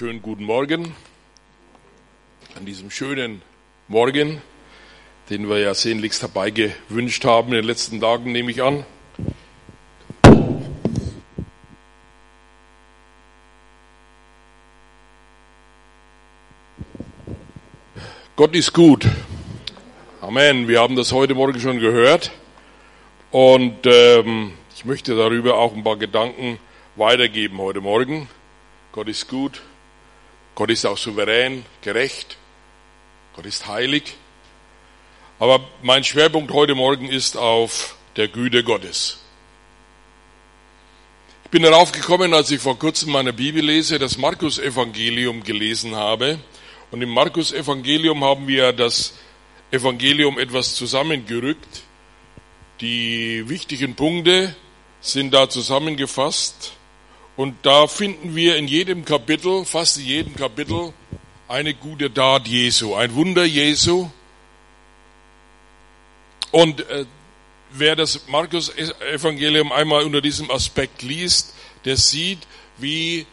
schönen guten Morgen. An diesem schönen Morgen, den wir ja sehnlichst herbeigewünscht haben in den letzten Tagen, nehme ich an. Gott ist gut. Amen. Wir haben das heute Morgen schon gehört. Und ähm, ich möchte darüber auch ein paar Gedanken weitergeben heute Morgen. Gott ist gut. Gott ist auch souverän, gerecht. Gott ist heilig. Aber mein Schwerpunkt heute Morgen ist auf der Güte Gottes. Ich bin darauf gekommen, als ich vor kurzem meine Bibel lese, das Markus-Evangelium gelesen habe. Und im Markus-Evangelium haben wir das Evangelium etwas zusammengerückt. Die wichtigen Punkte sind da zusammengefasst. Und da finden wir in jedem Kapitel, fast in jedem Kapitel, eine gute Tat Jesu, ein Wunder Jesu. Und äh, wer das Markus-Evangelium einmal unter diesem Aspekt liest, der sieht, wie,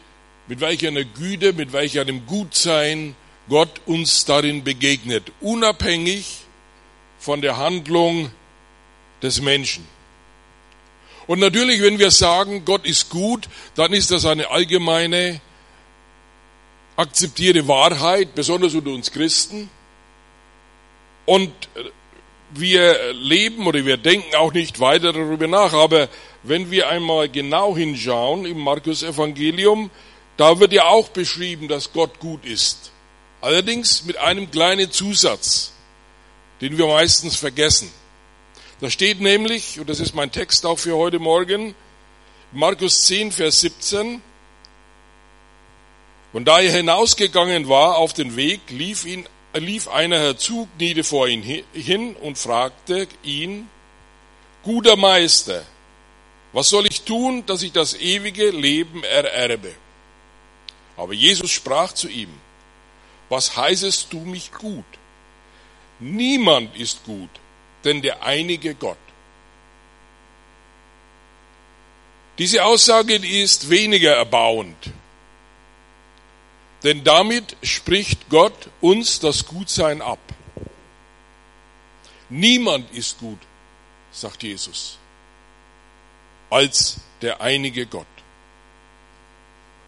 mit welcher Güte, mit welcher einem Gutsein Gott uns darin begegnet, unabhängig von der Handlung des Menschen. Und natürlich, wenn wir sagen, Gott ist gut, dann ist das eine allgemeine akzeptierte Wahrheit, besonders unter uns Christen. Und wir leben oder wir denken auch nicht weiter darüber nach. Aber wenn wir einmal genau hinschauen im Markus Evangelium, da wird ja auch beschrieben, dass Gott gut ist. Allerdings mit einem kleinen Zusatz, den wir meistens vergessen. Da steht nämlich, und das ist mein Text auch für heute Morgen, Markus 10, Vers 17, und da er hinausgegangen war auf den Weg, lief, ihn, lief einer herzu, kniete vor ihn hin und fragte ihn, guter Meister, was soll ich tun, dass ich das ewige Leben ererbe? Aber Jesus sprach zu ihm, was heißest du mich gut? Niemand ist gut, denn der einige Gott. Diese Aussage ist weniger erbauend, denn damit spricht Gott uns das Gutsein ab. Niemand ist gut, sagt Jesus, als der einige Gott.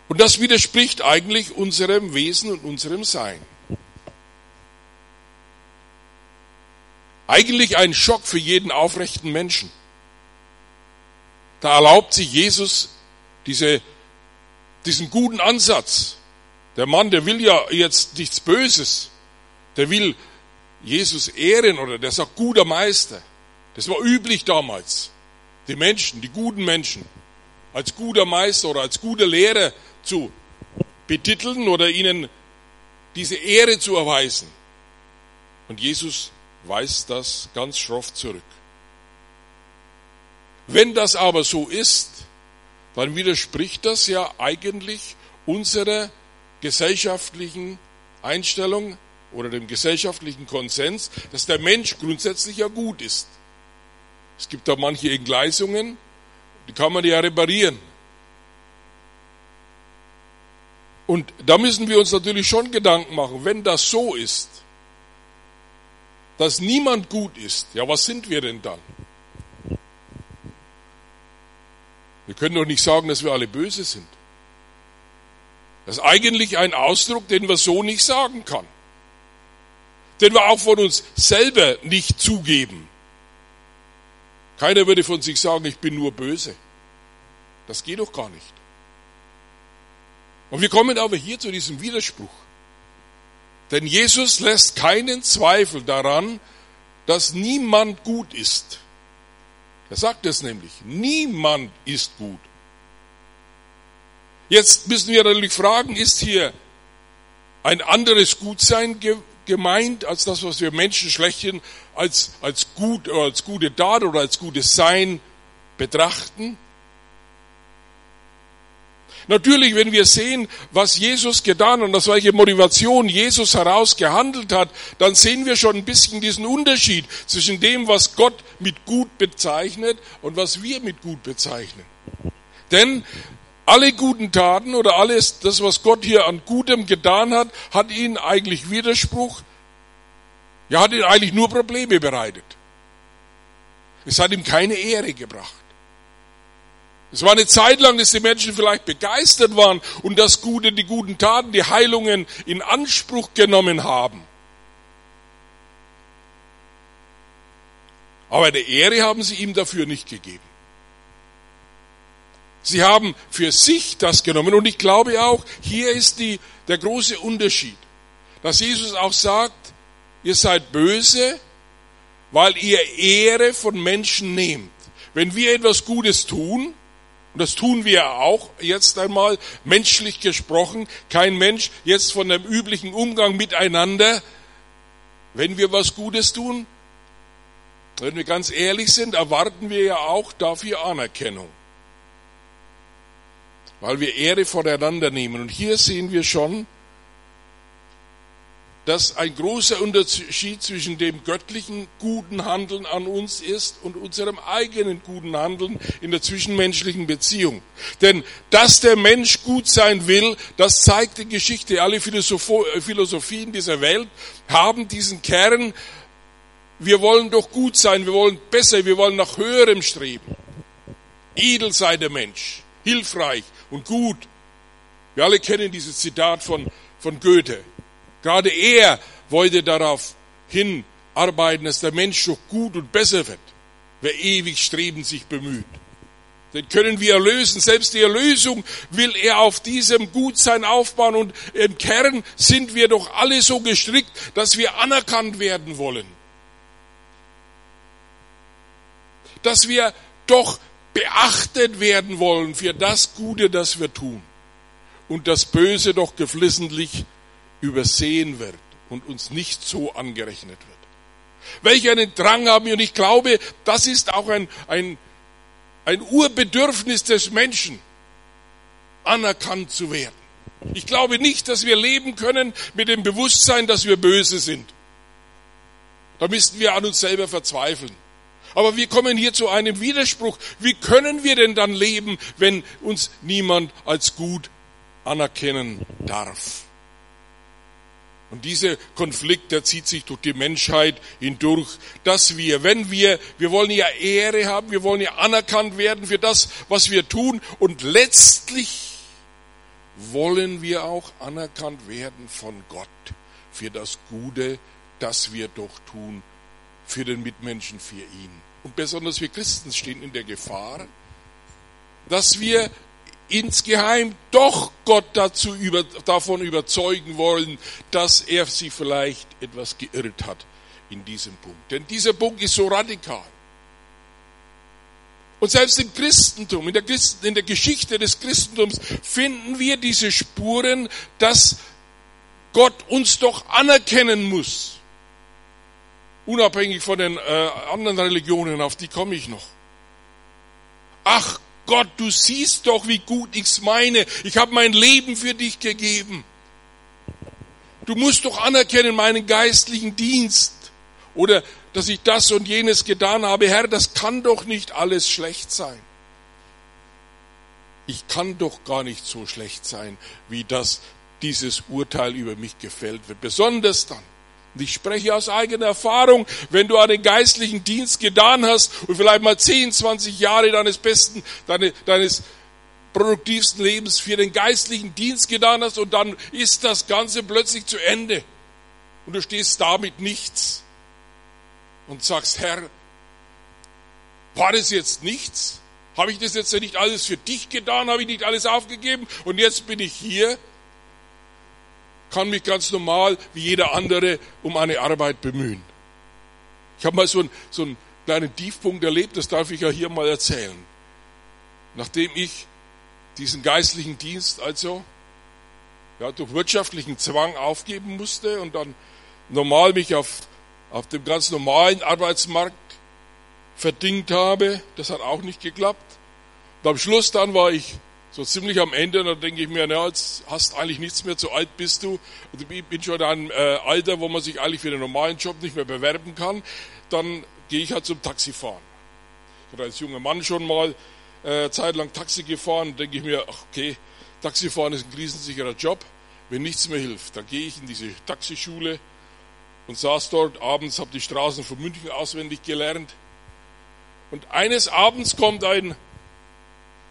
Und das widerspricht eigentlich unserem Wesen und unserem Sein. Eigentlich ein Schock für jeden aufrechten Menschen. Da erlaubt sich Jesus diese, diesen guten Ansatz. Der Mann, der will ja jetzt nichts Böses. Der will Jesus ehren oder der sagt guter Meister. Das war üblich damals. Die Menschen, die guten Menschen, als guter Meister oder als guter Lehrer zu betiteln oder ihnen diese Ehre zu erweisen. Und Jesus weist das ganz schroff zurück. Wenn das aber so ist, dann widerspricht das ja eigentlich unserer gesellschaftlichen Einstellung oder dem gesellschaftlichen Konsens, dass der Mensch grundsätzlich ja gut ist. Es gibt da manche Entgleisungen, die kann man ja reparieren. Und da müssen wir uns natürlich schon Gedanken machen, wenn das so ist, dass niemand gut ist, ja, was sind wir denn dann? Wir können doch nicht sagen, dass wir alle böse sind. Das ist eigentlich ein Ausdruck, den man so nicht sagen kann. Den wir auch von uns selber nicht zugeben. Keiner würde von sich sagen, ich bin nur böse. Das geht doch gar nicht. Und wir kommen aber hier zu diesem Widerspruch. Denn Jesus lässt keinen Zweifel daran, dass niemand gut ist. Er sagt es nämlich, niemand ist gut. Jetzt müssen wir natürlich fragen, ist hier ein anderes Gutsein gemeint als das, was wir Menschen schlechthin als, als gut oder als gute Tat oder als gutes Sein betrachten? Natürlich, wenn wir sehen, was Jesus getan und aus welcher Motivation Jesus heraus gehandelt hat, dann sehen wir schon ein bisschen diesen Unterschied zwischen dem, was Gott mit gut bezeichnet und was wir mit gut bezeichnen. Denn alle guten Taten oder alles, das, was Gott hier an Gutem getan hat, hat ihnen eigentlich Widerspruch, ja, hat ihnen eigentlich nur Probleme bereitet. Es hat ihm keine Ehre gebracht. Es war eine Zeit lang, dass die Menschen vielleicht begeistert waren und das Gute, die guten Taten, die Heilungen in Anspruch genommen haben. Aber eine Ehre haben sie ihm dafür nicht gegeben. Sie haben für sich das genommen und ich glaube auch, hier ist die, der große Unterschied, dass Jesus auch sagt, ihr seid böse, weil ihr Ehre von Menschen nehmt. Wenn wir etwas Gutes tun, und das tun wir auch jetzt einmal, menschlich gesprochen, kein Mensch jetzt von dem üblichen Umgang miteinander, wenn wir was Gutes tun, wenn wir ganz ehrlich sind, erwarten wir ja auch dafür Anerkennung. Weil wir Ehre voneinander nehmen. Und hier sehen wir schon, dass ein großer Unterschied zwischen dem göttlichen guten Handeln an uns ist und unserem eigenen guten Handeln in der zwischenmenschlichen Beziehung. Denn dass der Mensch gut sein will, das zeigt die Geschichte. Alle Philosophien dieser Welt haben diesen Kern, wir wollen doch gut sein, wir wollen besser, wir wollen nach höherem streben. Edel sei der Mensch, hilfreich und gut. Wir alle kennen dieses Zitat von, von Goethe. Gerade er wollte darauf hinarbeiten, dass der Mensch doch gut und besser wird, wer ewig strebend sich bemüht. Den können wir erlösen. Selbst die Erlösung will er auf diesem Gutsein aufbauen. Und im Kern sind wir doch alle so gestrickt, dass wir anerkannt werden wollen. Dass wir doch beachtet werden wollen für das Gute, das wir tun. Und das Böse doch geflissentlich übersehen wird und uns nicht so angerechnet wird. Welch einen Drang haben wir und ich glaube, das ist auch ein, ein, ein Urbedürfnis des Menschen, anerkannt zu werden. Ich glaube nicht, dass wir leben können mit dem Bewusstsein, dass wir böse sind. Da müssten wir an uns selber verzweifeln. Aber wir kommen hier zu einem Widerspruch. Wie können wir denn dann leben, wenn uns niemand als gut anerkennen darf? Und dieser Konflikt, der zieht sich durch die Menschheit hindurch, dass wir, wenn wir, wir wollen ja Ehre haben, wir wollen ja anerkannt werden für das, was wir tun und letztlich wollen wir auch anerkannt werden von Gott für das Gute, das wir doch tun, für den Mitmenschen, für ihn. Und besonders wir Christen stehen in der Gefahr, dass wir insgeheim doch Gott dazu über, davon überzeugen wollen, dass er sie vielleicht etwas geirrt hat in diesem Punkt. Denn dieser Punkt ist so radikal. Und selbst im Christentum, in der, Christen, in der Geschichte des Christentums finden wir diese Spuren, dass Gott uns doch anerkennen muss. Unabhängig von den äh, anderen Religionen, auf die komme ich noch. Ach Gott, du siehst doch, wie gut ich's meine. Ich habe mein Leben für dich gegeben. Du musst doch anerkennen meinen geistlichen Dienst. Oder dass ich das und jenes getan habe. Herr, das kann doch nicht alles schlecht sein. Ich kann doch gar nicht so schlecht sein, wie das dieses Urteil über mich gefällt wird. Besonders dann, und ich spreche aus eigener Erfahrung, wenn du einen geistlichen Dienst getan hast und vielleicht mal 10, 20 Jahre deines besten, deine, deines produktivsten Lebens für den geistlichen Dienst getan hast und dann ist das Ganze plötzlich zu Ende und du stehst da mit nichts und sagst, Herr, war das jetzt nichts? Habe ich das jetzt nicht alles für dich getan? Habe ich nicht alles aufgegeben? Und jetzt bin ich hier kann mich ganz normal wie jeder andere um eine Arbeit bemühen. Ich habe mal so einen, so einen kleinen Tiefpunkt erlebt, das darf ich ja hier mal erzählen. Nachdem ich diesen geistlichen Dienst also ja, durch wirtschaftlichen Zwang aufgeben musste und dann normal mich auf, auf dem ganz normalen Arbeitsmarkt verdingt habe, das hat auch nicht geklappt. Und am Schluss dann war ich so ziemlich am Ende, dann denke ich mir, na, jetzt hast eigentlich nichts mehr, so alt bist du. Ich bin schon in einem äh, Alter, wo man sich eigentlich für den normalen Job nicht mehr bewerben kann. Dann gehe ich halt zum Taxifahren. Ich hatte als junger Mann schon mal äh, Zeit lang Taxi gefahren, denke ich mir, ach, okay, Taxifahren ist ein krisensicherer Job. Wenn nichts mehr hilft, dann gehe ich in diese Taxischule und saß dort abends, habe die Straßen von München auswendig gelernt. Und eines Abends kommt ein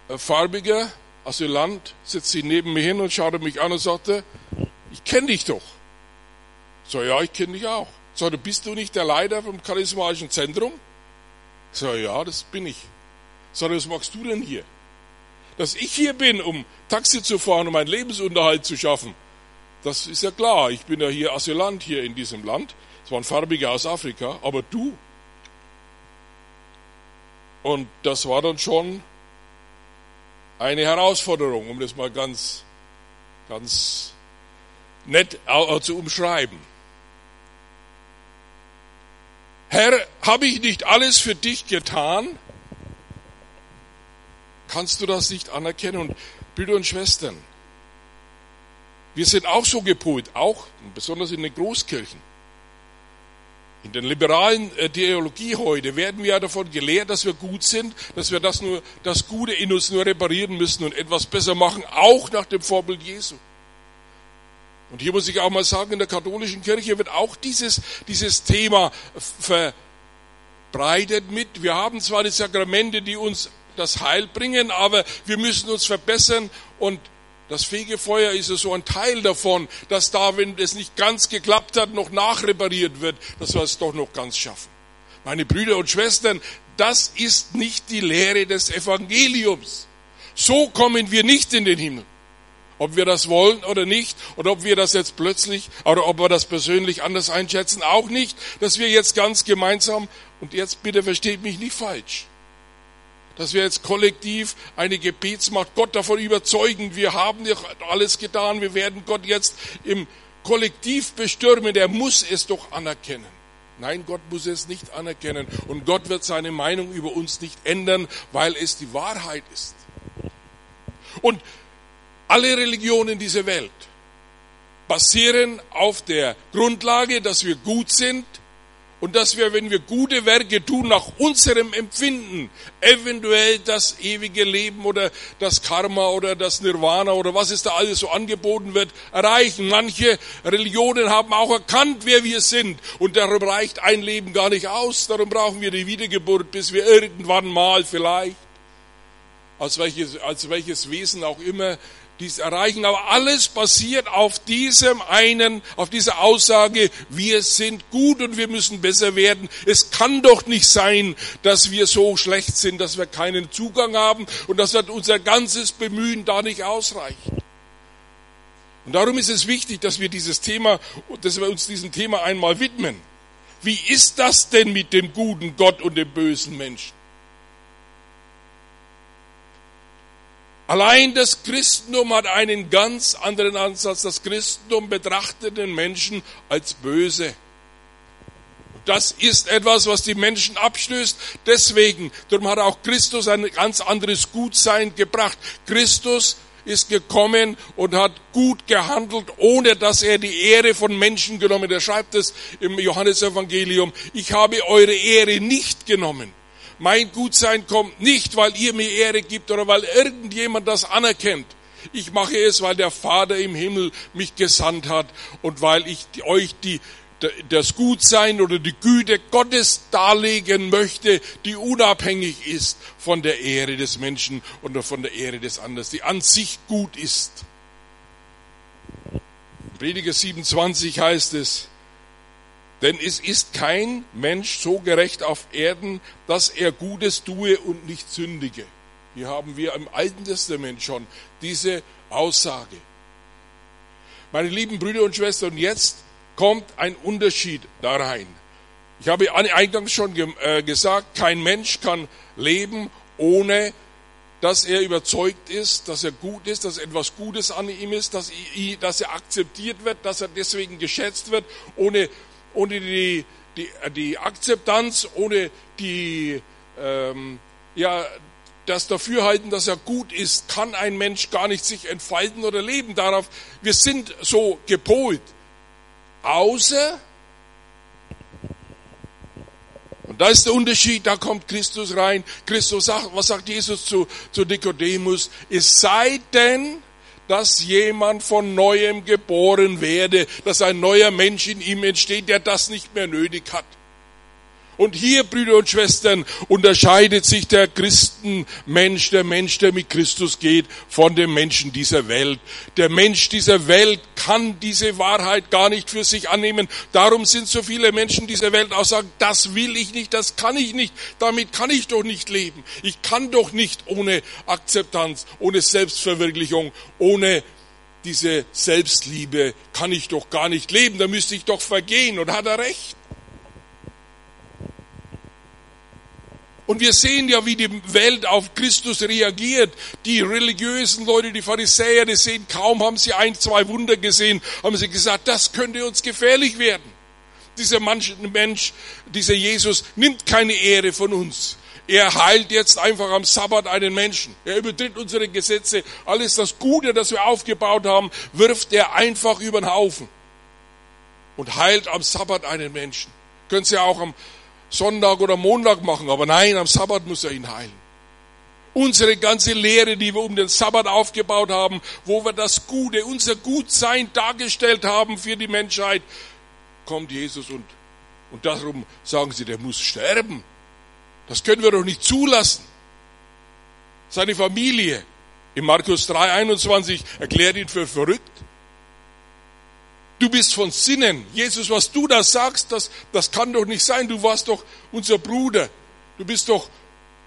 äh, farbiger Asylant, setzt sich neben mir hin und schaute mich an und sagte, ich kenne dich doch. So, ja, ich kenne dich auch. So, bist du nicht der Leiter vom charismatischen Zentrum? So, ja, das bin ich. So, was machst du denn hier? Dass ich hier bin, um Taxi zu fahren, um meinen Lebensunterhalt zu schaffen, das ist ja klar. Ich bin ja hier Asylant hier in diesem Land. Es waren Farbige aus Afrika, aber du. Und das war dann schon eine Herausforderung, um das mal ganz, ganz nett zu umschreiben. Herr, habe ich nicht alles für dich getan? Kannst du das nicht anerkennen? Und Brüder und Schwestern, wir sind auch so gepolt, auch besonders in den Großkirchen. In der liberalen äh, Theologie heute werden wir ja davon gelehrt, dass wir gut sind, dass wir das, nur, das Gute in uns nur reparieren müssen und etwas besser machen, auch nach dem Vorbild Jesu. Und hier muss ich auch mal sagen, in der katholischen Kirche wird auch dieses, dieses Thema verbreitet mit. Wir haben zwar die Sakramente, die uns das Heil bringen, aber wir müssen uns verbessern und das Fegefeuer ist ja so ein Teil davon, dass da, wenn es nicht ganz geklappt hat, noch nachrepariert wird, dass wir es doch noch ganz schaffen. Meine Brüder und Schwestern, das ist nicht die Lehre des Evangeliums. So kommen wir nicht in den Himmel. Ob wir das wollen oder nicht, oder ob wir das jetzt plötzlich, oder ob wir das persönlich anders einschätzen, auch nicht, dass wir jetzt ganz gemeinsam, und jetzt bitte versteht mich nicht falsch, dass wir jetzt kollektiv eine Gebetsmacht Gott davon überzeugen, wir haben ja alles getan, wir werden Gott jetzt im Kollektiv bestürmen, der muss es doch anerkennen. Nein, Gott muss es nicht anerkennen und Gott wird seine Meinung über uns nicht ändern, weil es die Wahrheit ist. Und alle Religionen dieser Welt basieren auf der Grundlage, dass wir gut sind, und dass wir, wenn wir gute Werke tun, nach unserem Empfinden, eventuell das ewige Leben oder das Karma oder das Nirvana oder was es da alles so angeboten wird, erreichen. Manche Religionen haben auch erkannt, wer wir sind und darum reicht ein Leben gar nicht aus. Darum brauchen wir die Wiedergeburt, bis wir irgendwann mal vielleicht, als welches, als welches Wesen auch immer, dies erreichen. Aber alles basiert auf diesem einen, auf dieser Aussage, wir sind gut und wir müssen besser werden. Es kann doch nicht sein, dass wir so schlecht sind, dass wir keinen Zugang haben und dass unser ganzes Bemühen da nicht ausreicht. Und darum ist es wichtig, dass wir dieses Thema, dass wir uns diesem Thema einmal widmen. Wie ist das denn mit dem guten Gott und dem bösen Menschen? Allein das Christentum hat einen ganz anderen Ansatz. Das Christentum betrachtet den Menschen als böse. Das ist etwas, was die Menschen abstößt. Deswegen, darum hat auch Christus ein ganz anderes Gutsein gebracht. Christus ist gekommen und hat gut gehandelt, ohne dass er die Ehre von Menschen genommen. Er schreibt es im Johannesevangelium. Ich habe eure Ehre nicht genommen. Mein Gutsein kommt nicht, weil ihr mir Ehre gibt oder weil irgendjemand das anerkennt. Ich mache es, weil der Vater im Himmel mich gesandt hat und weil ich euch die, das Gutsein oder die Güte Gottes darlegen möchte, die unabhängig ist von der Ehre des Menschen oder von der Ehre des anderen, die an sich gut ist. Prediger 27 heißt es, denn es ist kein Mensch so gerecht auf Erden, dass er Gutes tue und nicht sündige. Hier haben wir im Alten Testament schon diese Aussage. Meine lieben Brüder und Schwestern, jetzt kommt ein Unterschied da rein. Ich habe eingangs schon äh, gesagt, kein Mensch kann leben, ohne dass er überzeugt ist, dass er gut ist, dass etwas Gutes an ihm ist, dass er akzeptiert wird, dass er deswegen geschätzt wird, ohne ohne die, die, die Akzeptanz, ohne die, ähm, ja, das Dafürhalten, dass er gut ist, kann ein Mensch gar nicht sich entfalten oder leben darauf. Wir sind so gepolt. Außer, und Da ist der Unterschied, da kommt Christus rein. Christus sagt, was sagt Jesus zu, zu Nikodemus? Es sei denn, dass jemand von neuem geboren werde, dass ein neuer Mensch in ihm entsteht, der das nicht mehr nötig hat. Und hier, Brüder und Schwestern, unterscheidet sich der Christenmensch, der Mensch, der mit Christus geht, von dem Menschen dieser Welt. Der Mensch dieser Welt kann diese Wahrheit gar nicht für sich annehmen. Darum sind so viele Menschen dieser Welt auch sagen, das will ich nicht, das kann ich nicht, damit kann ich doch nicht leben. Ich kann doch nicht ohne Akzeptanz, ohne Selbstverwirklichung, ohne diese Selbstliebe kann ich doch gar nicht leben, da müsste ich doch vergehen. Und hat er recht. Und wir sehen ja, wie die Welt auf Christus reagiert. Die religiösen Leute, die Pharisäer, die sehen, kaum haben sie ein, zwei Wunder gesehen, haben sie gesagt, das könnte uns gefährlich werden. Dieser Mensch, dieser Jesus nimmt keine Ehre von uns. Er heilt jetzt einfach am Sabbat einen Menschen. Er übertritt unsere Gesetze. Alles das Gute, das wir aufgebaut haben, wirft er einfach über den Haufen. Und heilt am Sabbat einen Menschen. Können Sie auch am Sonntag oder Montag machen, aber nein, am Sabbat muss er ihn heilen. Unsere ganze Lehre, die wir um den Sabbat aufgebaut haben, wo wir das Gute, unser Gutsein dargestellt haben für die Menschheit, kommt Jesus und, und darum sagen sie, der muss sterben. Das können wir doch nicht zulassen. Seine Familie in Markus 3,21 erklärt ihn für verrückt. Du bist von Sinnen. Jesus, was du da sagst, das, das kann doch nicht sein. Du warst doch unser Bruder. Du bist doch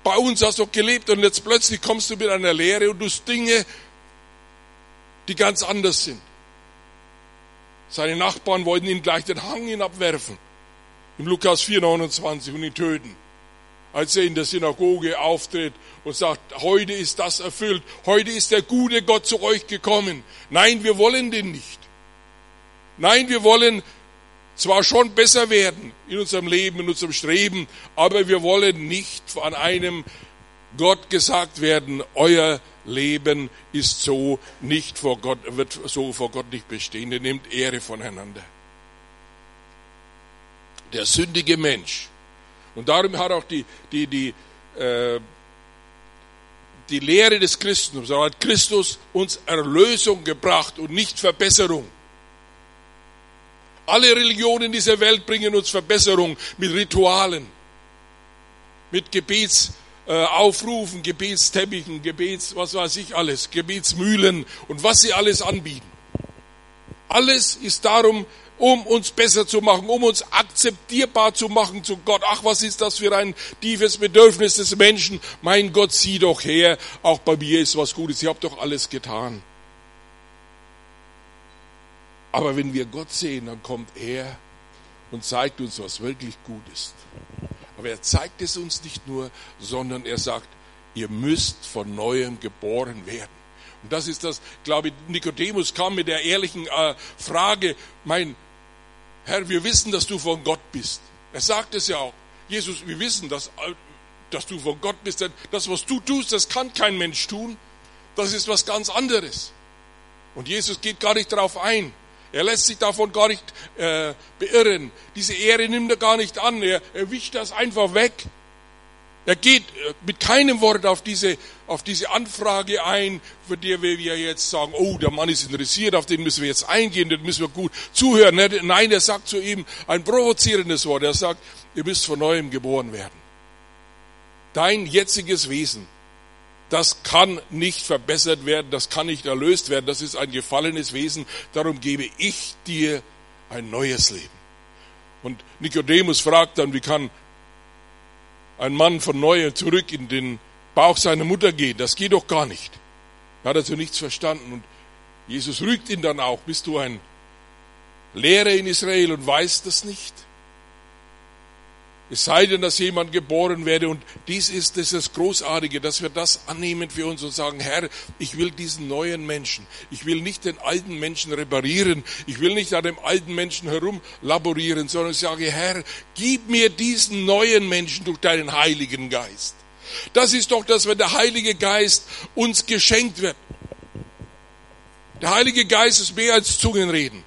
bei uns, hast doch gelebt und jetzt plötzlich kommst du mit einer Lehre und du Dinge, die ganz anders sind. Seine Nachbarn wollten ihn gleich den Hang hinabwerfen. Im Lukas 4,29 und ihn töten. Als er in der Synagoge auftritt und sagt, heute ist das erfüllt. Heute ist der gute Gott zu euch gekommen. Nein, wir wollen den nicht. Nein, wir wollen zwar schon besser werden in unserem Leben, in unserem Streben, aber wir wollen nicht von einem Gott gesagt werden, euer Leben ist so nicht vor Gott, wird so vor Gott nicht bestehen. Der nimmt Ehre voneinander. Der sündige Mensch. Und darum hat auch die, die, die, äh, die Lehre des Christentums, hat Christus uns Erlösung gebracht und nicht Verbesserung. Alle Religionen dieser Welt bringen uns Verbesserung mit Ritualen, mit Gebetsaufrufen, Gebetsteppichen, Gebets, was weiß ich alles, Gebetsmühlen und was sie alles anbieten. Alles ist darum, um uns besser zu machen, um uns akzeptierbar zu machen zu Gott. Ach, was ist das für ein tiefes Bedürfnis des Menschen? Mein Gott, sieh doch her, auch bei mir ist was Gutes, ich habe doch alles getan. Aber wenn wir Gott sehen, dann kommt er und zeigt uns, was wirklich gut ist. Aber er zeigt es uns nicht nur, sondern er sagt, ihr müsst von neuem geboren werden. Und das ist das, glaube ich, Nikodemus kam mit der ehrlichen äh, Frage, mein Herr, wir wissen, dass du von Gott bist. Er sagt es ja auch. Jesus, wir wissen, dass, dass du von Gott bist, denn das, was du tust, das kann kein Mensch tun. Das ist was ganz anderes. Und Jesus geht gar nicht darauf ein. Er lässt sich davon gar nicht äh, beirren. Diese Ehre nimmt er gar nicht an. Er, er wischt das einfach weg. Er geht äh, mit keinem Wort auf diese, auf diese Anfrage ein, für die wir jetzt sagen, oh, der Mann ist interessiert, auf den müssen wir jetzt eingehen, den müssen wir gut zuhören. Nein, er sagt zu ihm ein provozierendes Wort. Er sagt, ihr müsst von neuem geboren werden. Dein jetziges Wesen das kann nicht verbessert werden, das kann nicht erlöst werden, das ist ein gefallenes Wesen, darum gebe ich dir ein neues Leben. Und Nikodemus fragt dann, wie kann ein Mann von neuem zurück in den Bauch seiner Mutter gehen? Das geht doch gar nicht. Er hat also nichts verstanden und Jesus rügt ihn dann auch, bist du ein Lehrer in Israel und weißt das nicht? Es sei denn, dass jemand geboren werde. Und dies ist das, ist das Großartige, dass wir das annehmen für uns und sagen, Herr, ich will diesen neuen Menschen. Ich will nicht den alten Menschen reparieren. Ich will nicht an dem alten Menschen herumlaborieren, sondern ich sage, Herr, gib mir diesen neuen Menschen durch deinen Heiligen Geist. Das ist doch das, wenn der Heilige Geist uns geschenkt wird. Der Heilige Geist ist mehr als Zungenreden.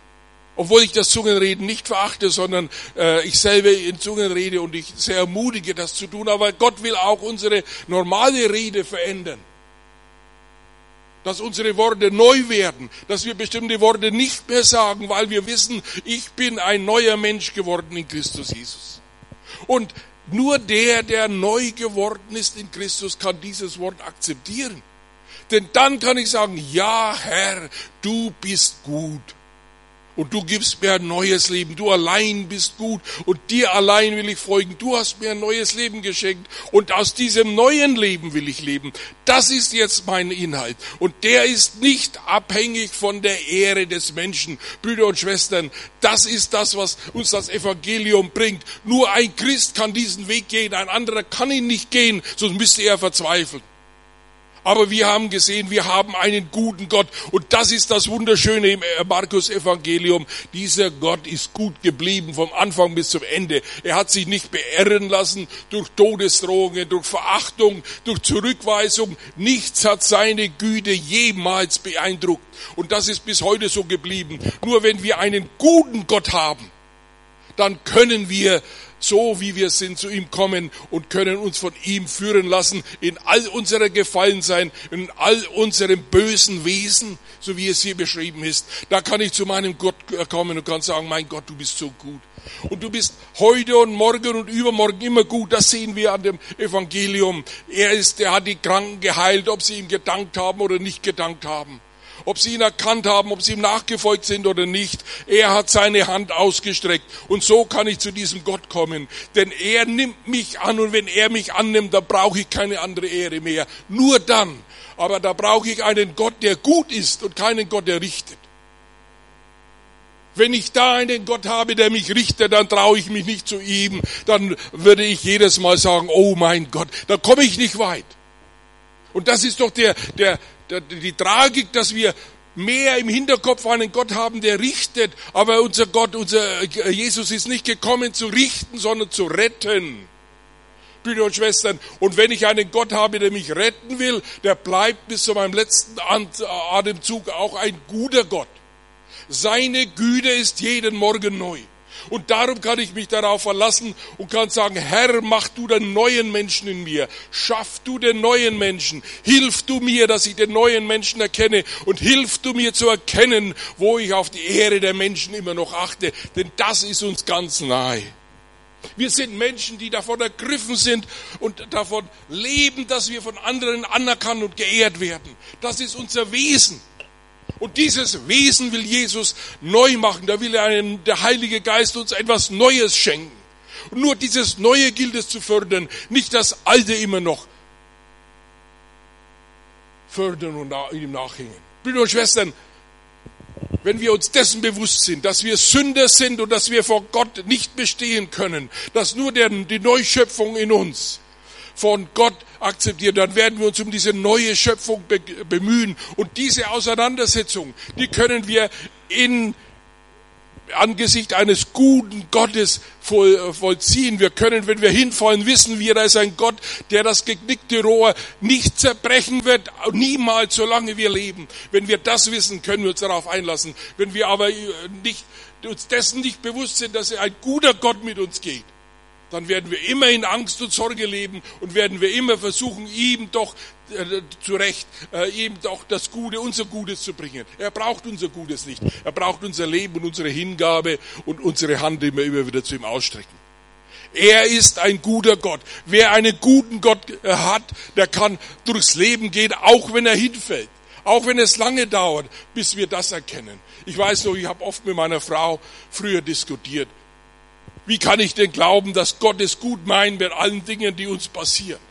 Obwohl ich das Zungenreden nicht verachte, sondern äh, ich selber in Zungen rede und ich sehr ermutige, das zu tun. Aber Gott will auch unsere normale Rede verändern. Dass unsere Worte neu werden, dass wir bestimmte Worte nicht mehr sagen, weil wir wissen, ich bin ein neuer Mensch geworden in Christus Jesus. Und nur der, der neu geworden ist in Christus, kann dieses Wort akzeptieren. Denn dann kann ich sagen, ja Herr, du bist gut und du gibst mir ein neues Leben. Du allein bist gut und dir allein will ich folgen. Du hast mir ein neues Leben geschenkt und aus diesem neuen Leben will ich leben. Das ist jetzt mein Inhalt und der ist nicht abhängig von der Ehre des Menschen. Brüder und Schwestern, das ist das, was uns das Evangelium bringt. Nur ein Christ kann diesen Weg gehen, ein anderer kann ihn nicht gehen, sonst müsste er verzweifeln. Aber wir haben gesehen, wir haben einen guten Gott. Und das ist das Wunderschöne im Markus Evangelium. Dieser Gott ist gut geblieben vom Anfang bis zum Ende. Er hat sich nicht beirren lassen durch Todesdrohungen, durch Verachtung, durch Zurückweisung. Nichts hat seine Güte jemals beeindruckt. Und das ist bis heute so geblieben. Nur wenn wir einen guten Gott haben, dann können wir so wie wir sind, zu ihm kommen und können uns von ihm führen lassen in all unserer Gefallensein, in all unserem bösen Wesen, so wie es hier beschrieben ist. Da kann ich zu meinem Gott kommen und kann sagen, mein Gott, du bist so gut. Und du bist heute und morgen und übermorgen immer gut. Das sehen wir an dem Evangelium. Er ist, er hat die Kranken geheilt, ob sie ihm gedankt haben oder nicht gedankt haben ob sie ihn erkannt haben, ob sie ihm nachgefolgt sind oder nicht. Er hat seine Hand ausgestreckt. Und so kann ich zu diesem Gott kommen. Denn er nimmt mich an und wenn er mich annimmt, dann brauche ich keine andere Ehre mehr. Nur dann. Aber da brauche ich einen Gott, der gut ist und keinen Gott, der richtet. Wenn ich da einen Gott habe, der mich richtet, dann traue ich mich nicht zu ihm. Dann würde ich jedes Mal sagen, oh mein Gott, da komme ich nicht weit. Und das ist doch der, der, die Tragik, dass wir mehr im Hinterkopf einen Gott haben, der richtet, aber unser Gott, unser Jesus ist nicht gekommen zu richten, sondern zu retten. Brüder und Schwestern, und wenn ich einen Gott habe, der mich retten will, der bleibt bis zu meinem letzten Atemzug auch ein guter Gott. Seine Güte ist jeden Morgen neu. Und darum kann ich mich darauf verlassen und kann sagen, Herr, mach du den neuen Menschen in mir. Schaff du den neuen Menschen. Hilf du mir, dass ich den neuen Menschen erkenne. Und hilf du mir zu erkennen, wo ich auf die Ehre der Menschen immer noch achte. Denn das ist uns ganz nahe. Wir sind Menschen, die davon ergriffen sind und davon leben, dass wir von anderen anerkannt und geehrt werden. Das ist unser Wesen. Und dieses Wesen will Jesus neu machen. Da will einen, der Heilige Geist uns etwas Neues schenken. Und nur dieses Neue gilt es zu fördern, nicht das Alte immer noch fördern und ihm nachhängen. Brüder und Schwestern, wenn wir uns dessen bewusst sind, dass wir Sünder sind und dass wir vor Gott nicht bestehen können, dass nur der, die Neuschöpfung in uns von Gott akzeptiert, dann werden wir uns um diese neue Schöpfung bemühen. Und diese Auseinandersetzung, die können wir in Angesicht eines guten Gottes voll, vollziehen. Wir können, wenn wir hinfallen, wissen wir, da ist ein Gott, der das geknickte Rohr nicht zerbrechen wird, niemals, solange wir leben. Wenn wir das wissen, können wir uns darauf einlassen. Wenn wir aber nicht, uns dessen nicht bewusst sind, dass ein guter Gott mit uns geht, dann werden wir immer in Angst und Sorge leben und werden wir immer versuchen, ihm doch äh, zurecht, äh, ihm doch das Gute, unser Gutes zu bringen. Er braucht unser Gutes nicht. Er braucht unser Leben und unsere Hingabe und unsere Hand immer, immer wieder zu ihm ausstrecken. Er ist ein guter Gott. Wer einen guten Gott äh, hat, der kann durchs Leben gehen, auch wenn er hinfällt. Auch wenn es lange dauert, bis wir das erkennen. Ich weiß noch, ich habe oft mit meiner Frau früher diskutiert. Wie kann ich denn glauben, dass Gott es gut meint mit allen Dingen, die uns passieren?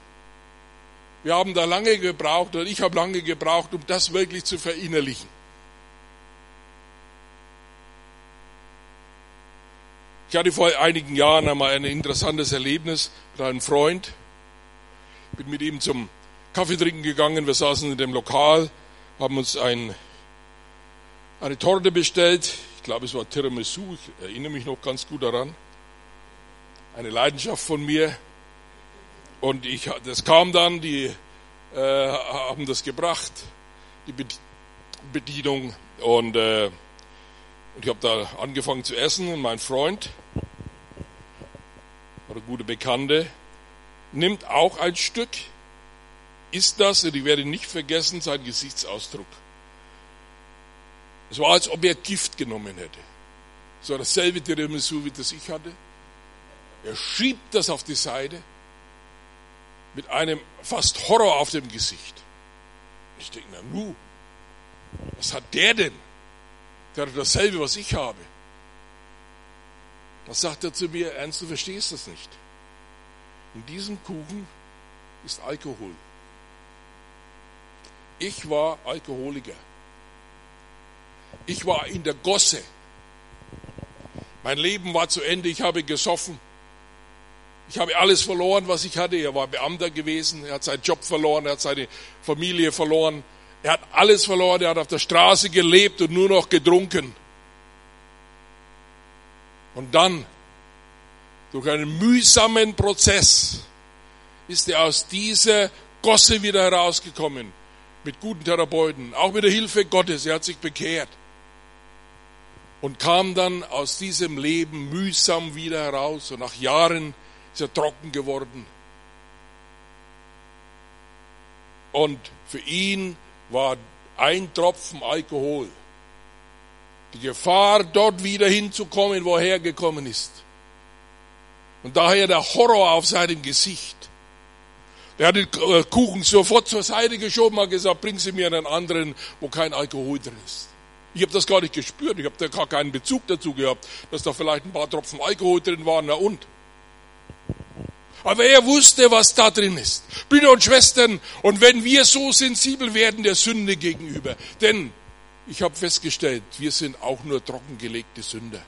Wir haben da lange gebraucht, oder ich habe lange gebraucht, um das wirklich zu verinnerlichen. Ich hatte vor einigen Jahren einmal ein interessantes Erlebnis mit einem Freund. Ich bin mit ihm zum Kaffee trinken gegangen. Wir saßen in dem Lokal, haben uns ein, eine Torte bestellt. Ich glaube, es war Tiramisu. Ich erinnere mich noch ganz gut daran eine Leidenschaft von mir. Und ich, das kam dann, die äh, haben das gebracht, die Bedienung. Und äh, Und ich habe da angefangen zu essen und mein Freund oder gute Bekannte nimmt auch ein Stück, isst das und ich werde nicht vergessen seinen Gesichtsausdruck. Es war, als ob er Gift genommen hätte. So dasselbe Tiramisu, wie das ich hatte. Er schiebt das auf die Seite mit einem fast Horror auf dem Gesicht. Ich denke, na nu, was hat der denn? Der hat dasselbe, was ich habe. Was sagt er zu mir? Ernst, du verstehst das nicht. In diesem Kuchen ist Alkohol. Ich war Alkoholiker. Ich war in der Gosse. Mein Leben war zu Ende. Ich habe gesoffen. Ich habe alles verloren, was ich hatte. Er war Beamter gewesen. Er hat seinen Job verloren. Er hat seine Familie verloren. Er hat alles verloren. Er hat auf der Straße gelebt und nur noch getrunken. Und dann, durch einen mühsamen Prozess, ist er aus dieser Gosse wieder herausgekommen. Mit guten Therapeuten, auch mit der Hilfe Gottes. Er hat sich bekehrt. Und kam dann aus diesem Leben mühsam wieder heraus. Und nach Jahren ist er trocken geworden. Und für ihn war ein Tropfen Alkohol die Gefahr, dort wieder hinzukommen, wo er hergekommen ist. Und daher der Horror auf seinem Gesicht. Er hat den äh, Kuchen sofort zur Seite geschoben und gesagt, bring Sie mir einen anderen, wo kein Alkohol drin ist. Ich habe das gar nicht gespürt, ich habe da gar keinen Bezug dazu gehabt, dass da vielleicht ein paar Tropfen Alkohol drin waren, na und? Aber er wusste, was da drin ist. Brüder und Schwestern, und wenn wir so sensibel werden der Sünde gegenüber, denn ich habe festgestellt, wir sind auch nur trockengelegte Sünder.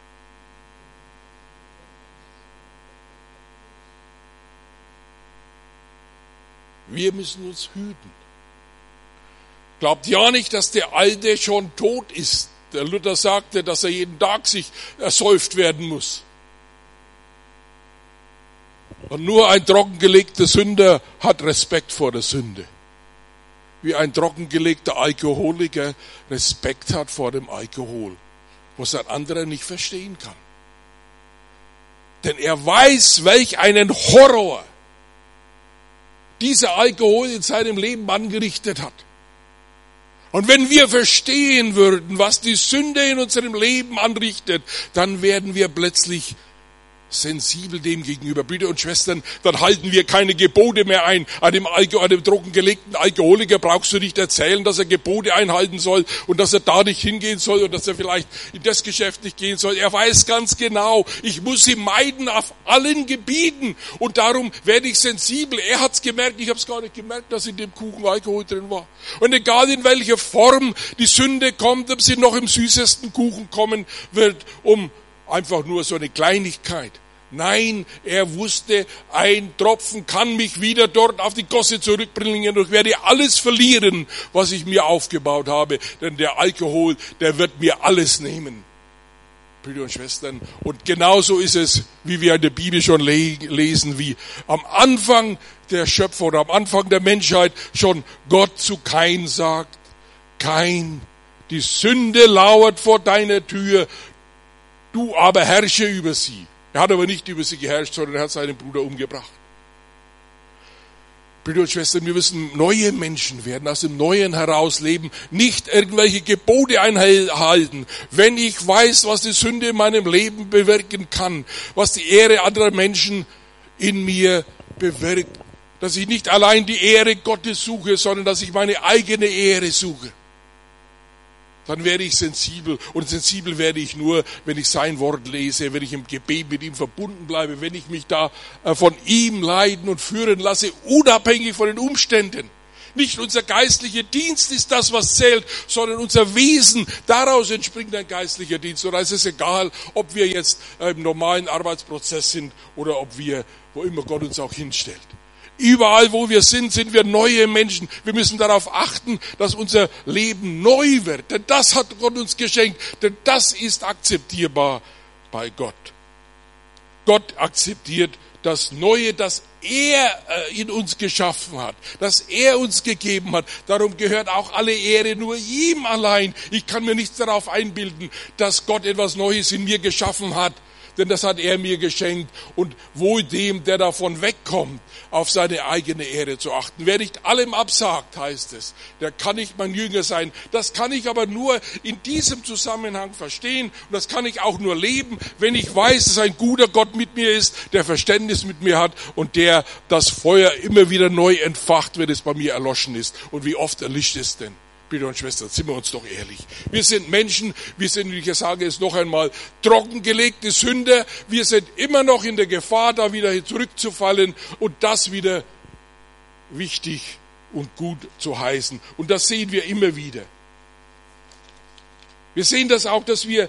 Wir müssen uns hüten. Glaubt ja nicht, dass der Alte schon tot ist. Der Luther sagte, dass er jeden Tag sich ersäuft werden muss. Und nur ein trockengelegter Sünder hat Respekt vor der Sünde wie ein trockengelegter Alkoholiker Respekt hat vor dem Alkohol, was ein anderer nicht verstehen kann. Denn er weiß, welch einen Horror dieser Alkohol in seinem Leben angerichtet hat. Und wenn wir verstehen würden, was die Sünde in unserem Leben anrichtet, dann werden wir plötzlich sensibel dem gegenüber. Brüder und Schwestern, dann halten wir keine Gebote mehr ein. An dem, Alko dem trockengelegten Alkoholiker brauchst du nicht erzählen, dass er Gebote einhalten soll und dass er da nicht hingehen soll und dass er vielleicht in das Geschäft nicht gehen soll. Er weiß ganz genau, ich muss sie meiden auf allen Gebieten und darum werde ich sensibel. Er hat's gemerkt, ich habe es gar nicht gemerkt, dass in dem Kuchen Alkohol drin war. Und egal in welcher Form die Sünde kommt, ob sie noch im süßesten Kuchen kommen wird, um einfach nur so eine Kleinigkeit. Nein, er wusste, ein Tropfen kann mich wieder dort auf die Gosse zurückbringen und ich werde alles verlieren, was ich mir aufgebaut habe, denn der Alkohol, der wird mir alles nehmen. Brüder und Schwestern, und genauso ist es, wie wir in der Bibel schon lesen, wie am Anfang der Schöpfer oder am Anfang der Menschheit schon Gott zu Kain sagt, Kain, die Sünde lauert vor deiner Tür, du aber herrsche über sie. Er hat aber nicht über sie geherrscht, sondern er hat seinen Bruder umgebracht. Brüder und Schwestern, wir müssen neue Menschen werden, aus dem Neuen heraus leben, nicht irgendwelche Gebote einhalten. Wenn ich weiß, was die Sünde in meinem Leben bewirken kann, was die Ehre anderer Menschen in mir bewirkt, dass ich nicht allein die Ehre Gottes suche, sondern dass ich meine eigene Ehre suche dann werde ich sensibel. Und sensibel werde ich nur, wenn ich sein Wort lese, wenn ich im Gebet mit ihm verbunden bleibe, wenn ich mich da äh, von ihm leiden und führen lasse, unabhängig von den Umständen. Nicht unser geistlicher Dienst ist das, was zählt, sondern unser Wesen. Daraus entspringt ein geistlicher Dienst. Und da ist es egal, ob wir jetzt äh, im normalen Arbeitsprozess sind oder ob wir, wo immer Gott uns auch hinstellt. Überall, wo wir sind, sind wir neue Menschen. Wir müssen darauf achten, dass unser Leben neu wird. Denn das hat Gott uns geschenkt. Denn das ist akzeptierbar bei Gott. Gott akzeptiert das Neue, das er äh, in uns geschaffen hat, das er uns gegeben hat. Darum gehört auch alle Ehre nur ihm allein. Ich kann mir nichts darauf einbilden, dass Gott etwas Neues in mir geschaffen hat denn das hat er mir geschenkt. Und wohl dem, der davon wegkommt, auf seine eigene Ehre zu achten. Wer nicht allem absagt, heißt es, der kann nicht mein Jünger sein. Das kann ich aber nur in diesem Zusammenhang verstehen und das kann ich auch nur leben, wenn ich weiß, dass ein guter Gott mit mir ist, der Verständnis mit mir hat und der das Feuer immer wieder neu entfacht, wenn es bei mir erloschen ist. Und wie oft erlischt es denn? Brüder und Schwestern, sind wir uns doch ehrlich. Wir sind Menschen, wir sind, ich sage es noch einmal, trockengelegte Sünder. Wir sind immer noch in der Gefahr, da wieder zurückzufallen und das wieder wichtig und gut zu heißen. Und das sehen wir immer wieder. Wir sehen das auch, dass wir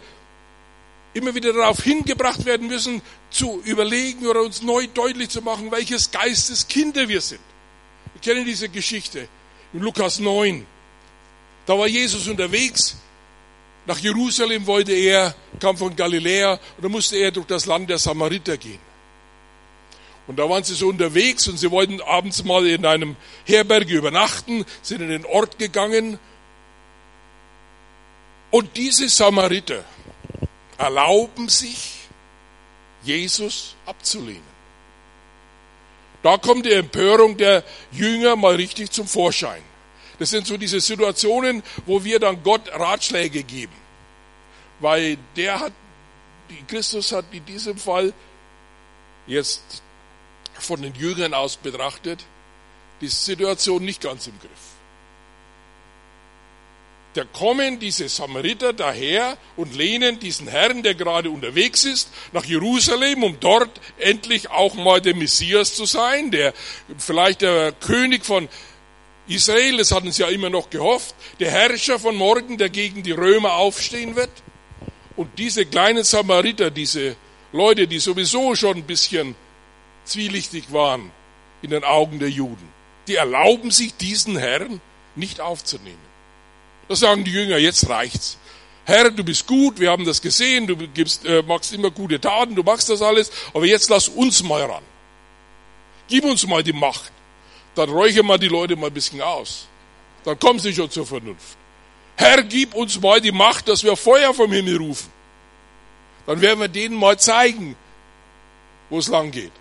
immer wieder darauf hingebracht werden müssen, zu überlegen oder uns neu deutlich zu machen, welches Geistes Kinder wir sind. Wir kennen diese Geschichte in Lukas 9. Da war Jesus unterwegs. Nach Jerusalem wollte er, kam von Galiläa und da musste er durch das Land der Samariter gehen. Und da waren sie so unterwegs und sie wollten abends mal in einem Herberge übernachten, sind in den Ort gegangen. Und diese Samariter erlauben sich, Jesus abzulehnen. Da kommt die Empörung der Jünger mal richtig zum Vorschein. Das sind so diese Situationen, wo wir dann Gott Ratschläge geben. Weil der hat, Christus hat in diesem Fall jetzt von den Jüngern aus betrachtet, die Situation nicht ganz im Griff. Da kommen diese Samariter daher und lehnen diesen Herrn, der gerade unterwegs ist, nach Jerusalem, um dort endlich auch mal der Messias zu sein, der vielleicht der König von Israel, das hatten sie ja immer noch gehofft, der Herrscher von morgen, der gegen die Römer aufstehen wird. Und diese kleinen Samariter, diese Leute, die sowieso schon ein bisschen zwielichtig waren in den Augen der Juden, die erlauben sich diesen Herrn nicht aufzunehmen. Da sagen die Jünger, jetzt reicht's. Herr, du bist gut, wir haben das gesehen, du gibst, äh, machst immer gute Taten, du machst das alles, aber jetzt lass uns mal ran. Gib uns mal die Macht dann räuchern wir die Leute mal ein bisschen aus. Dann kommen sie schon zur Vernunft. Herr, gib uns mal die Macht, dass wir Feuer vom Himmel rufen. Dann werden wir denen mal zeigen, wo es lang geht.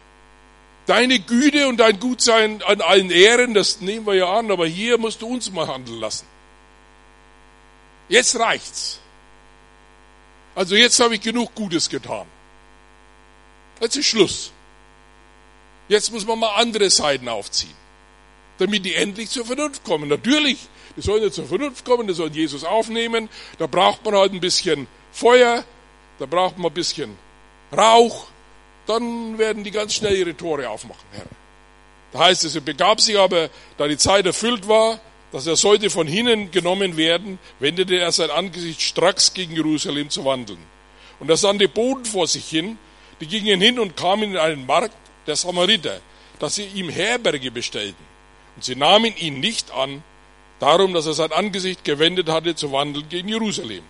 Deine Güte und dein Gutsein an allen Ehren, das nehmen wir ja an, aber hier musst du uns mal handeln lassen. Jetzt reicht's. Also jetzt habe ich genug Gutes getan. Jetzt ist Schluss. Jetzt muss man mal andere Seiten aufziehen damit die endlich zur Vernunft kommen. Natürlich, die sollen ja zur Vernunft kommen, die sollen Jesus aufnehmen. Da braucht man halt ein bisschen Feuer, da braucht man ein bisschen Rauch. Dann werden die ganz schnell ihre Tore aufmachen, Herr. Da heißt es, er begab sich aber, da die Zeit erfüllt war, dass er sollte von hinnen genommen werden, wendete er sein Angesicht stracks gegen Jerusalem zu wandeln. Und er sandte Boden vor sich hin, die gingen hin und kamen in einen Markt der Samariter, dass sie ihm Herberge bestellten. Und sie nahmen ihn nicht an, darum, dass er sein Angesicht gewendet hatte zu wandeln gegen Jerusalem.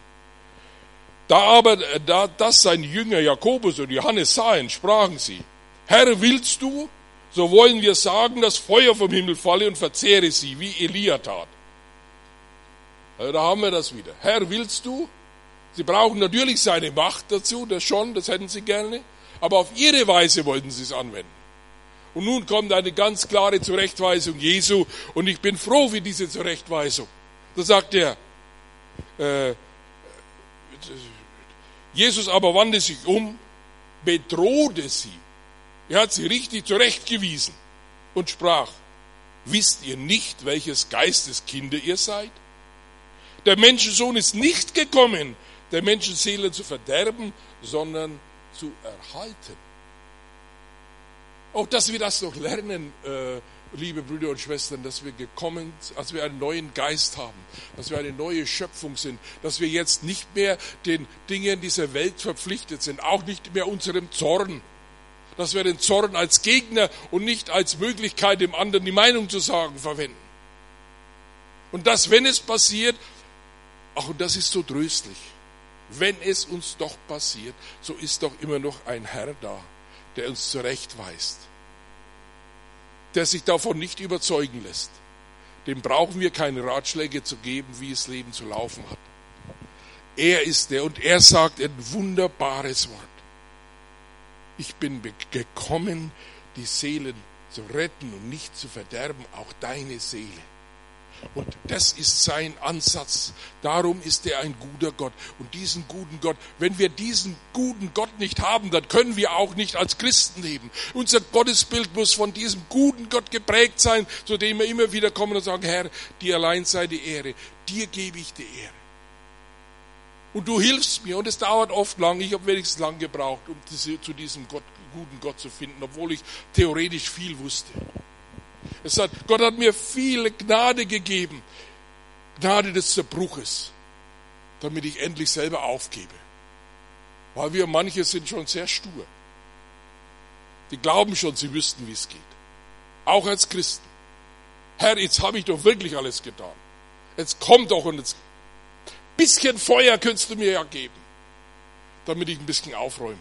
Da aber da das sein Jünger Jakobus und Johannes sahen, sprachen sie, Herr, willst du? So wollen wir sagen, dass Feuer vom Himmel falle und verzehre sie, wie Elia tat. Also da haben wir das wieder. Herr, willst du? Sie brauchen natürlich seine Macht dazu, das schon, das hätten sie gerne, aber auf ihre Weise wollten sie es anwenden. Und nun kommt eine ganz klare Zurechtweisung Jesu und ich bin froh für diese Zurechtweisung. Da sagt er, äh, Jesus aber wandte sich um, bedrohte sie. Er hat sie richtig zurechtgewiesen und sprach, wisst ihr nicht, welches Geisteskinder ihr seid? Der Menschensohn ist nicht gekommen, der Menschenseele zu verderben, sondern zu erhalten. Auch, dass wir das noch lernen, äh, liebe Brüder und Schwestern, dass wir gekommen, als wir einen neuen Geist haben, dass wir eine neue Schöpfung sind, dass wir jetzt nicht mehr den Dingen dieser Welt verpflichtet sind, auch nicht mehr unserem Zorn, dass wir den Zorn als Gegner und nicht als Möglichkeit, dem anderen die Meinung zu sagen, verwenden. Und dass, wenn es passiert, ach, und das ist so tröstlich, wenn es uns doch passiert, so ist doch immer noch ein Herr da der uns zurechtweist, der sich davon nicht überzeugen lässt. Dem brauchen wir keine Ratschläge zu geben, wie das Leben zu laufen hat. Er ist der und er sagt ein wunderbares Wort. Ich bin gekommen, die Seelen zu retten und nicht zu verderben, auch deine Seele. Und das ist sein Ansatz. Darum ist er ein guter Gott. Und diesen guten Gott, wenn wir diesen guten Gott nicht haben, dann können wir auch nicht als Christen leben. Unser Gottesbild muss von diesem guten Gott geprägt sein, zu dem wir immer wieder kommen und sagen, Herr, dir allein sei die Ehre. Dir gebe ich die Ehre. Und du hilfst mir. Und es dauert oft lang. Ich habe wenigstens lang gebraucht, um zu diesem Gott, guten Gott zu finden, obwohl ich theoretisch viel wusste. Es sagt, Gott hat mir viele Gnade gegeben. Gnade des Zerbruches, damit ich endlich selber aufgebe. Weil wir manche sind schon sehr stur. Die glauben schon, sie wüssten, wie es geht. Auch als Christen. Herr, jetzt habe ich doch wirklich alles getan. Jetzt komm doch und jetzt bisschen Feuer könntest du mir ja geben, damit ich ein bisschen aufräume.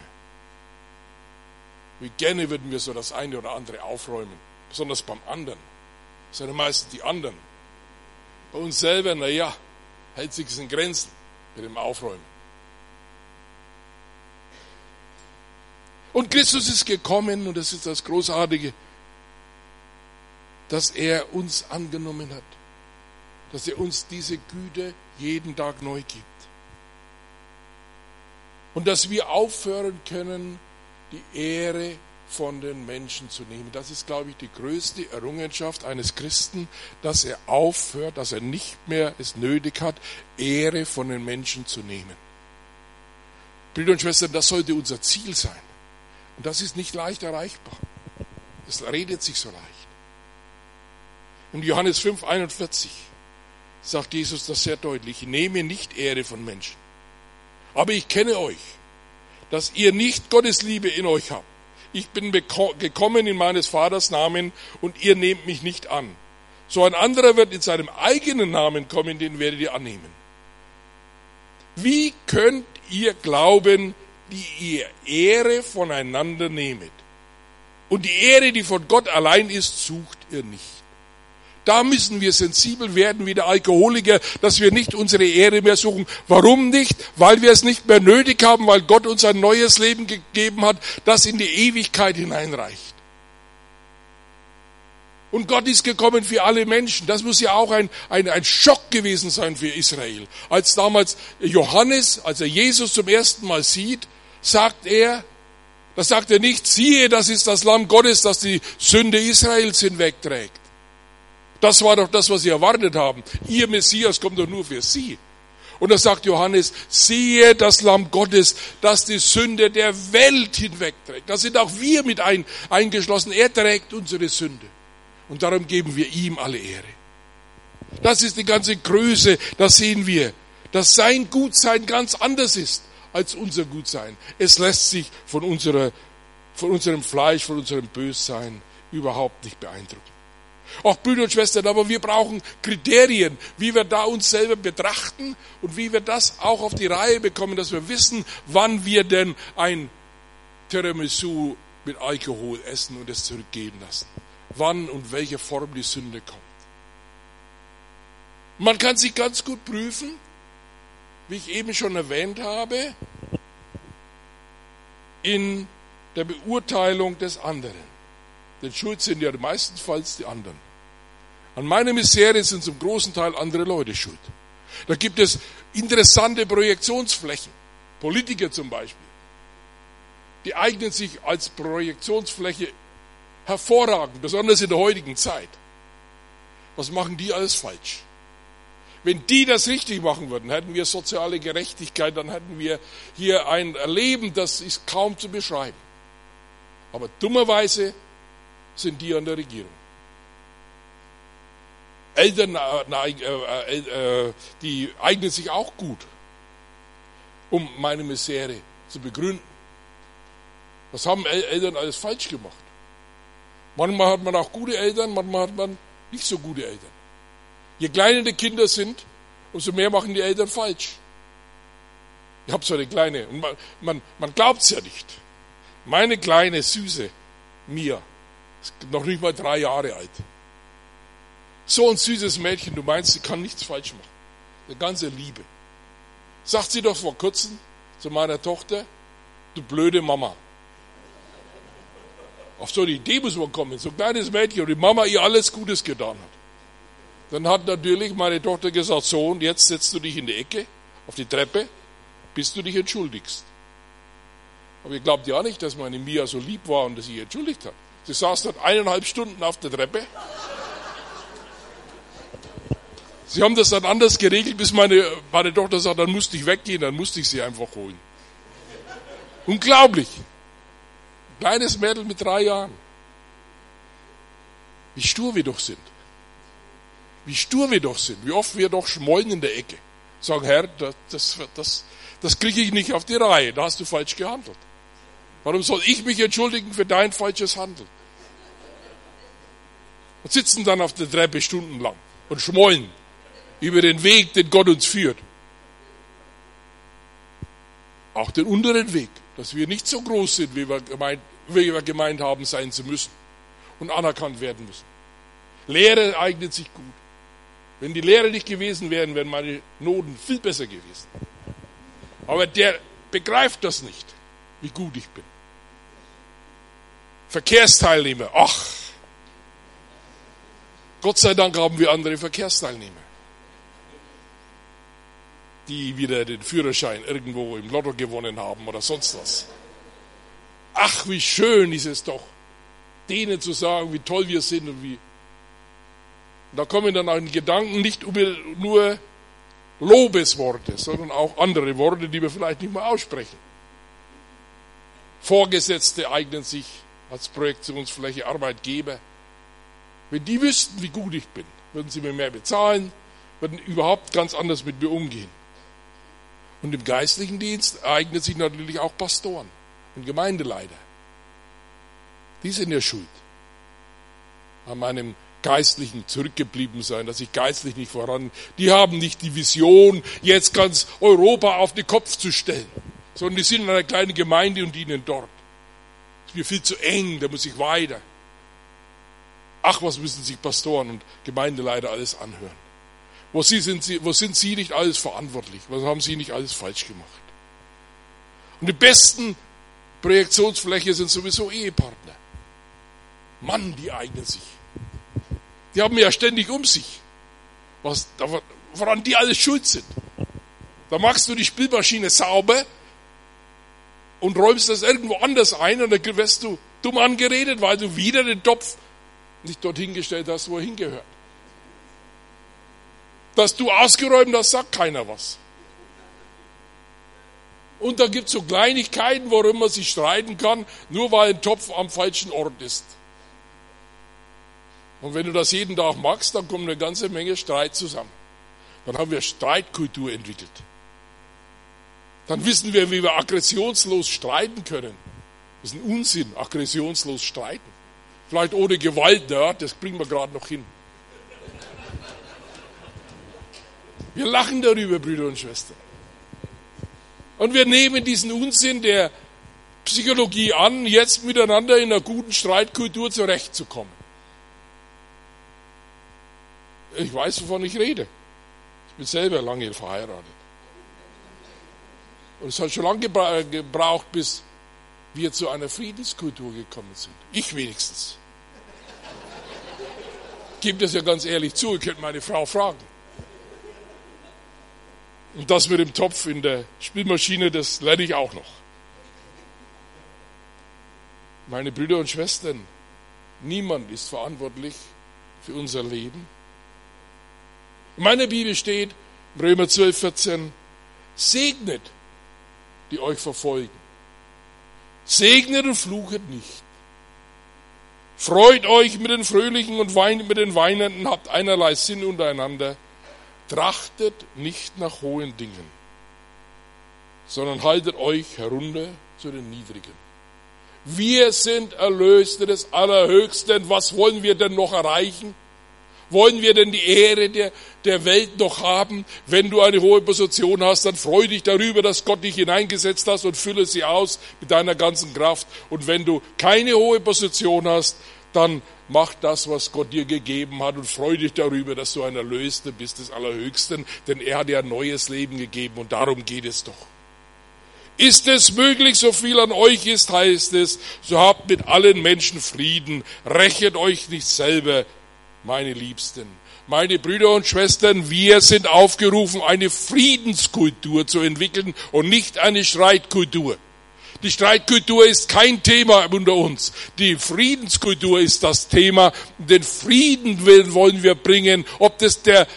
Wie gerne würden wir so das eine oder andere aufräumen besonders beim anderen. Das sind meistens die anderen. Bei uns selber, naja, hält sich in Grenzen mit dem Aufräumen. Und Christus ist gekommen, und das ist das Großartige, dass er uns angenommen hat, dass er uns diese Güte jeden Tag neu gibt. Und dass wir aufhören können, die Ehre von den Menschen zu nehmen. Das ist, glaube ich, die größte Errungenschaft eines Christen, dass er aufhört, dass er nicht mehr es nötig hat, Ehre von den Menschen zu nehmen. Brüder und Schwestern, das sollte unser Ziel sein. Und das ist nicht leicht erreichbar. Es redet sich so leicht. In Johannes 5, 41 sagt Jesus das sehr deutlich. Ich nehme nicht Ehre von Menschen. Aber ich kenne euch, dass ihr nicht Gottes Liebe in euch habt ich bin gekommen in meines Vaters Namen und ihr nehmt mich nicht an. So ein anderer wird in seinem eigenen Namen kommen, den werdet ihr annehmen. Wie könnt ihr glauben, die ihr Ehre voneinander nehmet? Und die Ehre, die von Gott allein ist, sucht ihr nicht. Da müssen wir sensibel werden wie der Alkoholiker, dass wir nicht unsere Ehre mehr suchen. Warum nicht? Weil wir es nicht mehr nötig haben, weil Gott uns ein neues Leben gegeben hat, das in die Ewigkeit hineinreicht. Und Gott ist gekommen für alle Menschen. Das muss ja auch ein, ein, ein Schock gewesen sein für Israel. Als damals Johannes, als er Jesus zum ersten Mal sieht, sagt er, das sagt er nicht, siehe, das ist das Lamm Gottes, das die Sünde Israels hinwegträgt. Das war doch das, was sie erwartet haben. Ihr Messias kommt doch nur für sie. Und da sagt Johannes, siehe das Lamm Gottes, das die Sünde der Welt hinwegträgt. Da sind auch wir mit ein, eingeschlossen. Er trägt unsere Sünde. Und darum geben wir ihm alle Ehre. Das ist die ganze Größe, das sehen wir. Dass sein Gutsein ganz anders ist als unser Gutsein. Es lässt sich von, unserer, von unserem Fleisch, von unserem Bössein überhaupt nicht beeindrucken. Auch Brüder und Schwestern, aber wir brauchen Kriterien, wie wir da uns selber betrachten und wie wir das auch auf die Reihe bekommen, dass wir wissen, wann wir denn ein Tiramisu mit Alkohol essen und es zurückgeben lassen. Wann und welche Form die Sünde kommt. Man kann sich ganz gut prüfen, wie ich eben schon erwähnt habe, in der Beurteilung des anderen. Denn schuld sind ja meistenfalls die anderen. An meiner Misere sind zum großen Teil andere Leute schuld. Da gibt es interessante Projektionsflächen. Politiker zum Beispiel. Die eignen sich als Projektionsfläche hervorragend, besonders in der heutigen Zeit. Was machen die alles falsch? Wenn die das richtig machen würden, hätten wir soziale Gerechtigkeit, dann hätten wir hier ein Leben, das ist kaum zu beschreiben. Aber dummerweise sind die an der Regierung. Eltern, äh, äh, äh, die eignen sich auch gut, um meine Misere zu begründen. Was haben Eltern alles falsch gemacht? Manchmal hat man auch gute Eltern, manchmal hat man nicht so gute Eltern. Je kleiner die Kinder sind, umso mehr machen die Eltern falsch. Ich habe so eine kleine, und man, man, man glaubt es ja nicht. Meine kleine, süße Mia, noch nicht mal drei Jahre alt. So ein süßes Mädchen, du meinst, sie kann nichts falsch machen. Eine ganze Liebe. Sagt sie doch vor kurzem zu meiner Tochter, du blöde Mama. Auf so eine Idee muss man kommen, so ein kleines Mädchen und die Mama ihr alles Gutes getan hat. Dann hat natürlich meine Tochter gesagt, so und jetzt setzt du dich in die Ecke, auf die Treppe, bis du dich entschuldigst. Aber ihr glaubt ja nicht, dass meine Mia so lieb war und dass sie entschuldigt hat. Sie saß dort eineinhalb Stunden auf der Treppe. Sie haben das dann anders geregelt, bis meine, meine Tochter sagt, dann musste ich weggehen, dann musste ich sie einfach holen. Unglaublich. Kleines Mädel mit drei Jahren. Wie stur wir doch sind. Wie stur wir doch sind. Wie oft wir doch schmollen in der Ecke. Sagen, Herr, das, das, das, das kriege ich nicht auf die Reihe. Da hast du falsch gehandelt. Warum soll ich mich entschuldigen für dein falsches Handeln? Und sitzen dann auf der Treppe stundenlang und schmollen über den Weg, den Gott uns führt. Auch den unteren Weg, dass wir nicht so groß sind, wie wir gemeint, wie wir gemeint haben, sein zu müssen und anerkannt werden müssen. Lehre eignet sich gut. Wenn die Lehre nicht gewesen wären, wären meine Noten viel besser gewesen. Aber der begreift das nicht, wie gut ich bin. Verkehrsteilnehmer. Ach, Gott sei Dank haben wir andere Verkehrsteilnehmer, die wieder den Führerschein irgendwo im Lotto gewonnen haben oder sonst was. Ach, wie schön ist es doch, denen zu sagen, wie toll wir sind und wie. da kommen dann auch in Gedanken nicht nur Lobesworte, sondern auch andere Worte, die wir vielleicht nicht mehr aussprechen. Vorgesetzte eignen sich als Projektionsfläche Arbeitgeber. Wenn die wüssten, wie gut ich bin, würden sie mir mehr bezahlen, würden überhaupt ganz anders mit mir umgehen. Und im geistlichen Dienst eignen sich natürlich auch Pastoren und Gemeindeleiter. Die sind ja schuld an meinem geistlichen zurückgeblieben sein, dass ich geistlich nicht voran. Die haben nicht die Vision, jetzt ganz Europa auf den Kopf zu stellen, sondern die sind in einer kleinen Gemeinde und dienen dort mir viel zu eng, da muss ich weiter. Ach, was müssen sich Pastoren und Gemeindeleiter alles anhören? Wo, sind, sie, wo sind sie nicht alles verantwortlich? Was haben sie nicht alles falsch gemacht? Und die besten Projektionsfläche sind sowieso Ehepartner. Mann, die eignen sich. Die haben ja ständig um sich, was, woran die alles schuld sind. Da machst du die Spielmaschine sauber, und räumst das irgendwo anders ein und dann wirst du dumm angeredet, weil du wieder den Topf nicht dorthin gestellt hast, wo er hingehört. Dass du ausgeräumt hast, sagt keiner was. Und da gibt es so Kleinigkeiten, worum man sich streiten kann, nur weil ein Topf am falschen Ort ist. Und wenn du das jeden Tag machst, dann kommt eine ganze Menge Streit zusammen. Dann haben wir Streitkultur entwickelt. Dann wissen wir, wie wir aggressionslos streiten können. Das ist ein Unsinn, aggressionslos streiten. Vielleicht ohne Gewalt, ja, das bringen wir gerade noch hin. Wir lachen darüber, Brüder und Schwestern. Und wir nehmen diesen Unsinn der Psychologie an, jetzt miteinander in einer guten Streitkultur zurechtzukommen. Ich weiß, wovon ich rede. Ich bin selber lange verheiratet. Und es hat schon lange gebraucht, bis wir zu einer Friedenskultur gekommen sind. Ich wenigstens. Gebe das ja ganz ehrlich zu, ihr könnt meine Frau fragen. Und das mit dem Topf in der Spielmaschine, das lerne ich auch noch. Meine Brüder und Schwestern, niemand ist verantwortlich für unser Leben. In meiner Bibel steht, Römer 12, 14, segnet die euch verfolgen. Segnet und fluchet nicht. Freut euch mit den Fröhlichen und weint mit den Weinenden, habt einerlei Sinn untereinander. Trachtet nicht nach hohen Dingen, sondern haltet euch herunter zu den Niedrigen. Wir sind Erlöste des Allerhöchsten. Was wollen wir denn noch erreichen? Wollen wir denn die Ehre der, der Welt noch haben? Wenn du eine hohe Position hast, dann freu dich darüber, dass Gott dich hineingesetzt hast und fülle sie aus mit deiner ganzen Kraft. Und wenn du keine hohe Position hast, dann mach das, was Gott dir gegeben hat und freu dich darüber, dass du ein Erlöster bist des Allerhöchsten, denn er hat dir ein neues Leben gegeben und darum geht es doch. Ist es möglich, so viel an euch ist, heißt es, so habt mit allen Menschen Frieden, rächet euch nicht selber, meine Liebsten. Meine Brüder und Schwestern, wir sind aufgerufen, eine Friedenskultur zu entwickeln und nicht eine Streitkultur. Die Streitkultur ist kein Thema unter uns. Die Friedenskultur ist das Thema. Den Frieden wollen wir bringen, ob das der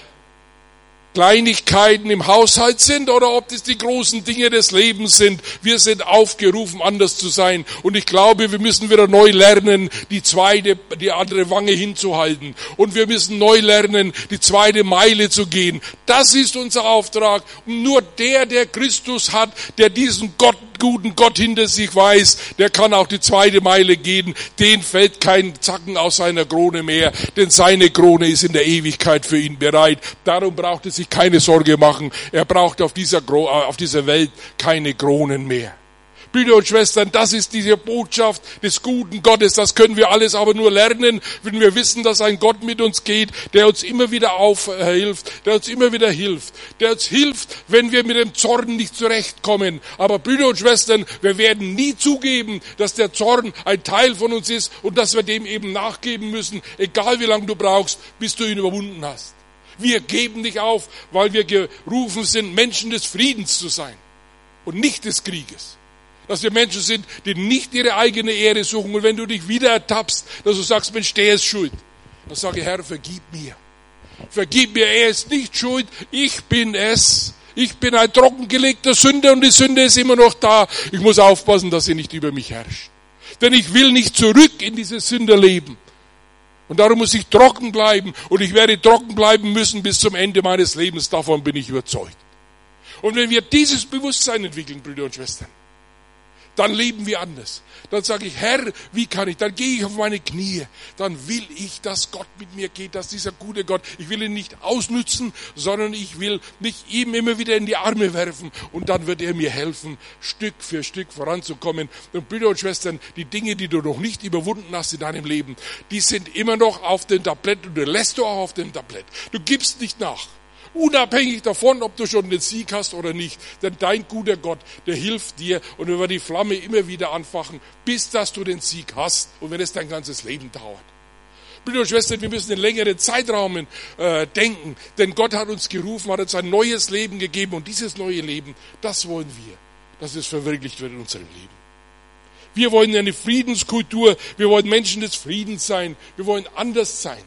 Kleinigkeiten im Haushalt sind oder ob das die großen Dinge des Lebens sind. Wir sind aufgerufen, anders zu sein. Und ich glaube, wir müssen wieder neu lernen, die zweite, die andere Wange hinzuhalten. Und wir müssen neu lernen, die zweite Meile zu gehen. Das ist unser Auftrag. Und nur der, der Christus hat, der diesen Gott guten Gott hinter sich weiß, der kann auch die zweite Meile gehen. Den fällt kein Zacken aus seiner Krone mehr, denn seine Krone ist in der Ewigkeit für ihn bereit. Darum braucht er sich keine Sorge machen. Er braucht auf dieser, auf dieser Welt keine Kronen mehr. Brüder und Schwestern, das ist diese Botschaft des guten Gottes. Das können wir alles aber nur lernen, wenn wir wissen, dass ein Gott mit uns geht, der uns immer wieder aufhilft, der uns immer wieder hilft, der uns hilft, wenn wir mit dem Zorn nicht zurechtkommen. Aber Brüder und Schwestern, wir werden nie zugeben, dass der Zorn ein Teil von uns ist und dass wir dem eben nachgeben müssen, egal wie lange du brauchst, bis du ihn überwunden hast. Wir geben nicht auf, weil wir gerufen sind, Menschen des Friedens zu sein und nicht des Krieges dass wir Menschen sind, die nicht ihre eigene Ehre suchen. Und wenn du dich wieder ertappst, dass du sagst, Mensch, der ist schuld, dann sage ich, Herr, vergib mir. Vergib mir, er ist nicht schuld, ich bin es. Ich bin ein trockengelegter Sünder und die Sünde ist immer noch da. Ich muss aufpassen, dass sie nicht über mich herrscht. Denn ich will nicht zurück in dieses Sünderleben. Und darum muss ich trocken bleiben. Und ich werde trocken bleiben müssen bis zum Ende meines Lebens. Davon bin ich überzeugt. Und wenn wir dieses Bewusstsein entwickeln, Brüder und Schwestern, dann leben wir anders. Dann sage ich, Herr, wie kann ich? Dann gehe ich auf meine Knie. Dann will ich, dass Gott mit mir geht, dass dieser gute Gott, ich will ihn nicht ausnützen, sondern ich will mich ihm immer wieder in die Arme werfen und dann wird er mir helfen, Stück für Stück voranzukommen. Und Brüder und Schwestern, die Dinge, die du noch nicht überwunden hast in deinem Leben, die sind immer noch auf dem Tablett und du lässt du auch auf dem Tablett. Du gibst nicht nach. Unabhängig davon, ob du schon den Sieg hast oder nicht. Denn dein guter Gott, der hilft dir und er wird die Flamme immer wieder anfachen, bis dass du den Sieg hast und wenn es dein ganzes Leben dauert. Brüder und Schwestern, wir müssen in längeren Zeitrahmen äh, denken, denn Gott hat uns gerufen, hat uns ein neues Leben gegeben und dieses neue Leben, das wollen wir, dass es verwirklicht wird in unserem Leben. Wir wollen eine Friedenskultur, wir wollen Menschen des Friedens sein, wir wollen anders sein.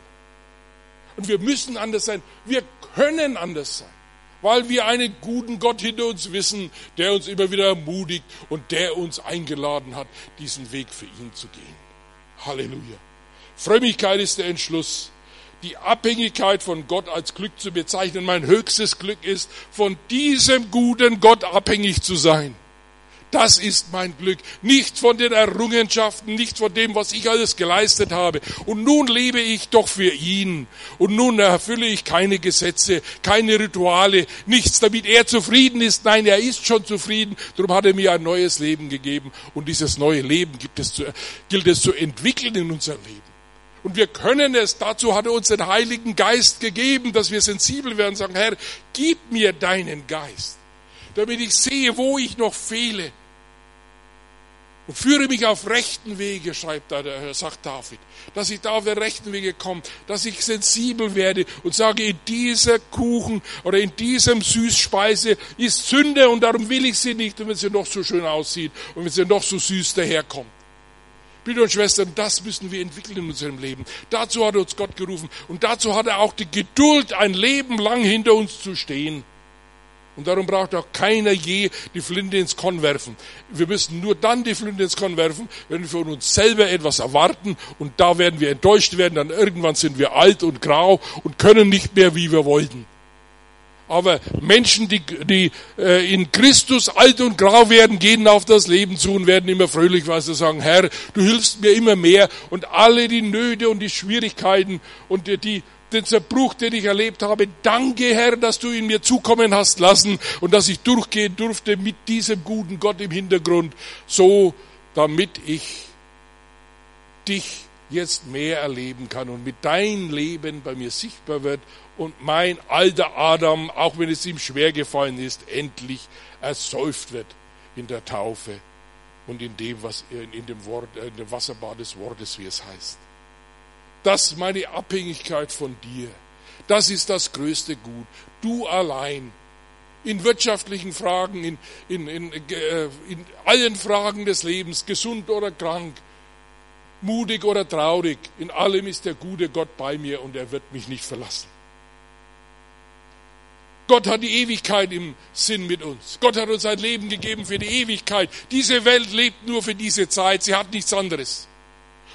Und wir müssen anders sein. Wir können anders sein, weil wir einen guten Gott hinter uns wissen, der uns immer wieder ermutigt und der uns eingeladen hat, diesen Weg für ihn zu gehen. Halleluja. Frömmigkeit ist der Entschluss, die Abhängigkeit von Gott als Glück zu bezeichnen. Mein höchstes Glück ist, von diesem guten Gott abhängig zu sein. Das ist mein Glück. Nicht von den Errungenschaften, nicht von dem, was ich alles geleistet habe. Und nun lebe ich doch für ihn. Und nun erfülle ich keine Gesetze, keine Rituale, nichts, damit er zufrieden ist. Nein, er ist schon zufrieden. Darum hat er mir ein neues Leben gegeben. Und dieses neue Leben gibt es zu, gilt es zu entwickeln in unserem Leben. Und wir können es. Dazu hat er uns den Heiligen Geist gegeben, dass wir sensibel werden und sagen, Herr, gib mir deinen Geist, damit ich sehe, wo ich noch fehle und führe mich auf rechten Wege, schreibt da, sagt David, dass ich da auf den rechten Wege komme, dass ich sensibel werde und sage, in dieser Kuchen oder in diesem Süßspeise ist Sünde und darum will ich sie nicht, und wenn sie noch so schön aussieht und wenn sie noch so süß daherkommt. Brüder und Schwestern, das müssen wir entwickeln in unserem Leben. Dazu hat uns Gott gerufen und dazu hat er auch die Geduld, ein Leben lang hinter uns zu stehen. Und darum braucht auch keiner je die Flinte ins Korn werfen. Wir müssen nur dann die Flinte ins Korn werfen, wenn wir von uns selber etwas erwarten und da werden wir enttäuscht werden, dann irgendwann sind wir alt und grau und können nicht mehr, wie wir wollten. Aber Menschen, die, die äh, in Christus alt und grau werden, gehen auf das Leben zu und werden immer fröhlich, weil sie sagen, Herr, du hilfst mir immer mehr und alle die Nöte und die Schwierigkeiten und die, die den Zerbruch, den ich erlebt habe. Danke, Herr, dass du ihn mir zukommen hast lassen und dass ich durchgehen durfte mit diesem guten Gott im Hintergrund, so damit ich dich jetzt mehr erleben kann und mit dein Leben bei mir sichtbar wird und mein alter Adam, auch wenn es ihm schwer gefallen ist, endlich ersäuft wird in der Taufe und in dem, was in dem, Wort, in dem Wasserbad des Wortes, wie es heißt. Das ist meine Abhängigkeit von dir. Das ist das größte Gut. Du allein. In wirtschaftlichen Fragen, in, in, in, äh, in allen Fragen des Lebens, gesund oder krank, mutig oder traurig, in allem ist der gute Gott bei mir und er wird mich nicht verlassen. Gott hat die Ewigkeit im Sinn mit uns. Gott hat uns ein Leben gegeben für die Ewigkeit. Diese Welt lebt nur für diese Zeit. Sie hat nichts anderes.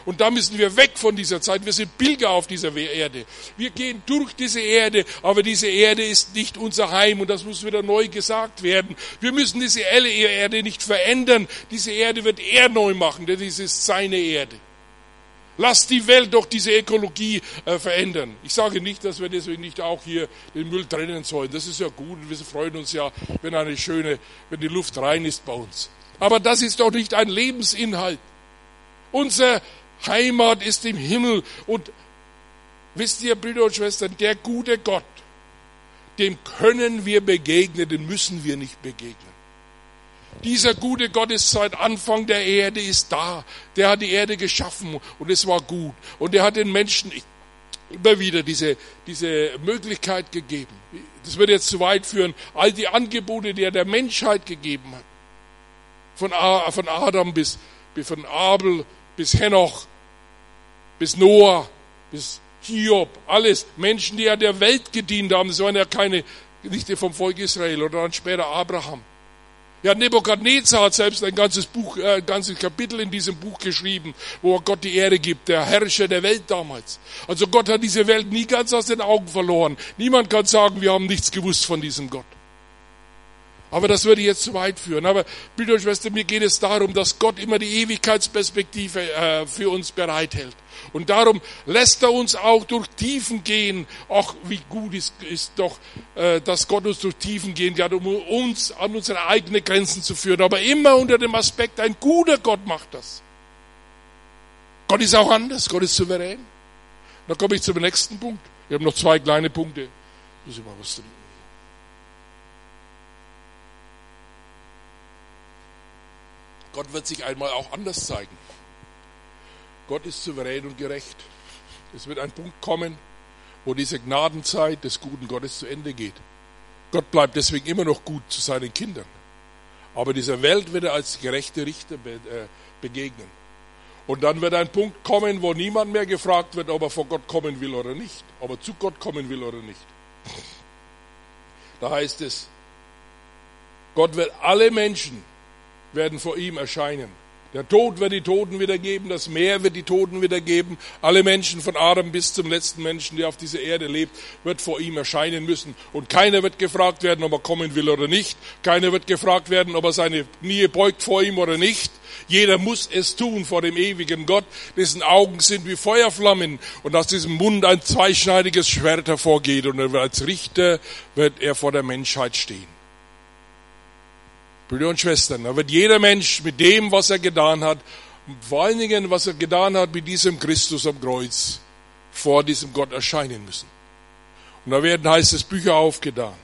Und da müssen wir weg von dieser Zeit. Wir sind Pilger auf dieser Erde. Wir gehen durch diese Erde, aber diese Erde ist nicht unser Heim und das muss wieder neu gesagt werden. Wir müssen diese Erde nicht verändern. Diese Erde wird er neu machen, denn dies ist seine Erde. Lass die Welt doch diese Ökologie äh, verändern. Ich sage nicht, dass wir deswegen nicht auch hier den Müll trennen sollen. Das ist ja gut. Wir freuen uns ja, wenn eine schöne, wenn die Luft rein ist bei uns. Aber das ist doch nicht ein Lebensinhalt. Unsere Heimat ist im Himmel. Und wisst ihr, Brüder und Schwestern, der gute Gott, dem können wir begegnen, dem müssen wir nicht begegnen. Dieser gute Gott ist seit Anfang der Erde ist da. Der hat die Erde geschaffen und es war gut. Und er hat den Menschen immer wieder diese, diese Möglichkeit gegeben. Das wird jetzt zu weit führen. All die Angebote, die er der Menschheit gegeben hat. Von Adam bis, von Abel bis Henoch, bis Noah, bis Hiob, alles. Menschen, die ja der Welt gedient haben. Das waren ja keine, nicht vom Volk Israel oder dann später Abraham. Ja, Nebukadnezar hat selbst ein ganzes Buch, äh, ein ganzes Kapitel in diesem Buch geschrieben, wo er Gott die Ehre gibt, der Herrscher der Welt damals. Also Gott hat diese Welt nie ganz aus den Augen verloren. Niemand kann sagen, wir haben nichts gewusst von diesem Gott. Aber das würde jetzt zu weit führen. Aber, Brüder und Schwestern, mir geht es darum, dass Gott immer die Ewigkeitsperspektive äh, für uns bereithält. Und darum lässt er uns auch durch Tiefen gehen. Ach, wie gut ist, ist doch, äh, dass Gott uns durch Tiefen gehen kann, um uns an unsere eigenen Grenzen zu führen. Aber immer unter dem Aspekt, ein guter Gott macht das. Gott ist auch anders, Gott ist souverän. Da komme ich zum nächsten Punkt. Wir haben noch zwei kleine Punkte. Muss ich mal was trinken. Gott wird sich einmal auch anders zeigen. Gott ist souverän und gerecht. Es wird ein Punkt kommen, wo diese Gnadenzeit des guten Gottes zu Ende geht. Gott bleibt deswegen immer noch gut zu seinen Kindern. Aber dieser Welt wird er als gerechte Richter äh, begegnen. Und dann wird ein Punkt kommen, wo niemand mehr gefragt wird, ob er vor Gott kommen will oder nicht, ob er zu Gott kommen will oder nicht. Da heißt es, Gott wird alle Menschen werden vor ihm erscheinen. Der Tod wird die Toten wiedergeben, das Meer wird die Toten wiedergeben. Alle Menschen von Adam bis zum letzten Menschen, der auf dieser Erde lebt, wird vor ihm erscheinen müssen. Und keiner wird gefragt werden, ob er kommen will oder nicht. Keiner wird gefragt werden, ob er seine Knie beugt vor ihm oder nicht. Jeder muss es tun vor dem ewigen Gott, dessen Augen sind wie Feuerflammen und aus diesem Mund ein zweischneidiges Schwert hervorgeht und als Richter wird er vor der Menschheit stehen. Brüder und Schwestern, da wird jeder Mensch mit dem, was er getan hat, vor allen Dingen, was er getan hat mit diesem Christus am Kreuz, vor diesem Gott erscheinen müssen. Und da werden, heißt es, Bücher aufgetan.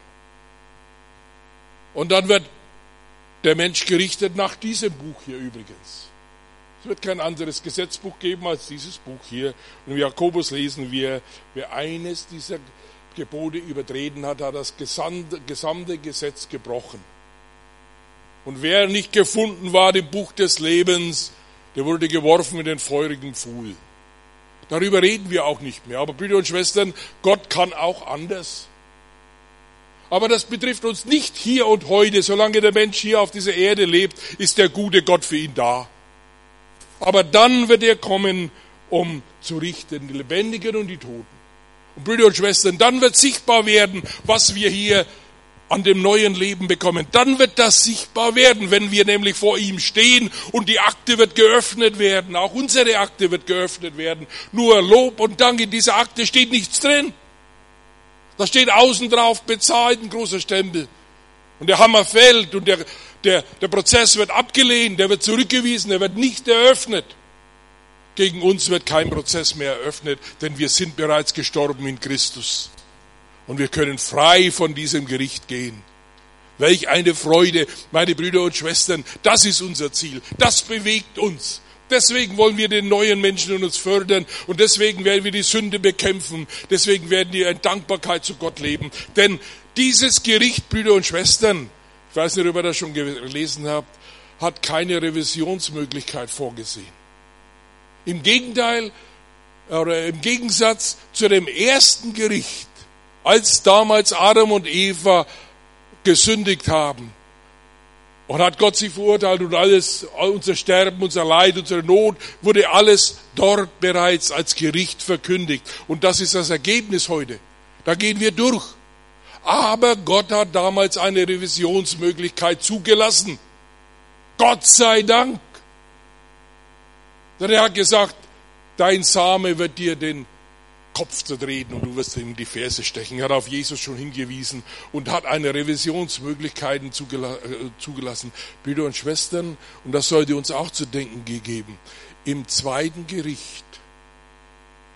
Und dann wird der Mensch gerichtet nach diesem Buch hier übrigens. Es wird kein anderes Gesetzbuch geben als dieses Buch hier. Und in Jakobus lesen wir, wer eines dieser Gebote übertreten hat, hat das gesamte Gesetz gebrochen. Und wer nicht gefunden war im Buch des Lebens, der wurde geworfen in den feurigen Pfuhl. Darüber reden wir auch nicht mehr. Aber Brüder und Schwestern, Gott kann auch anders. Aber das betrifft uns nicht hier und heute. Solange der Mensch hier auf dieser Erde lebt, ist der gute Gott für ihn da. Aber dann wird er kommen, um zu richten, die Lebendigen und die Toten. Und Brüder und Schwestern, dann wird sichtbar werden, was wir hier an dem neuen Leben bekommen. Dann wird das sichtbar werden, wenn wir nämlich vor ihm stehen und die Akte wird geöffnet werden. Auch unsere Akte wird geöffnet werden. Nur Lob und Dank in dieser Akte steht nichts drin. Da steht außen drauf bezahlt ein großer Stempel. Und der Hammer fällt und der, der, der Prozess wird abgelehnt, der wird zurückgewiesen, der wird nicht eröffnet. Gegen uns wird kein Prozess mehr eröffnet, denn wir sind bereits gestorben in Christus. Und wir können frei von diesem Gericht gehen. Welch eine Freude, meine Brüder und Schwestern. Das ist unser Ziel. Das bewegt uns. Deswegen wollen wir den neuen Menschen in uns fördern und deswegen werden wir die Sünde bekämpfen. Deswegen werden wir in Dankbarkeit zu Gott leben. Denn dieses Gericht, Brüder und Schwestern, ich weiß nicht, ob ihr das schon gelesen habt, hat keine Revisionsmöglichkeit vorgesehen. Im Gegenteil, oder im Gegensatz zu dem ersten Gericht, als damals Adam und Eva gesündigt haben, und hat Gott sie verurteilt und alles, unser Sterben, unser Leid, unsere Not, wurde alles dort bereits als Gericht verkündigt. Und das ist das Ergebnis heute. Da gehen wir durch. Aber Gott hat damals eine Revisionsmöglichkeit zugelassen. Gott sei Dank. Denn er hat gesagt, dein Same wird dir den Kopf zertreten und du wirst ihm die Ferse stechen. Er hat auf Jesus schon hingewiesen und hat eine Revisionsmöglichkeiten äh, zugelassen. Brüder und Schwestern, und das sollte uns auch zu denken gegeben. Im zweiten Gericht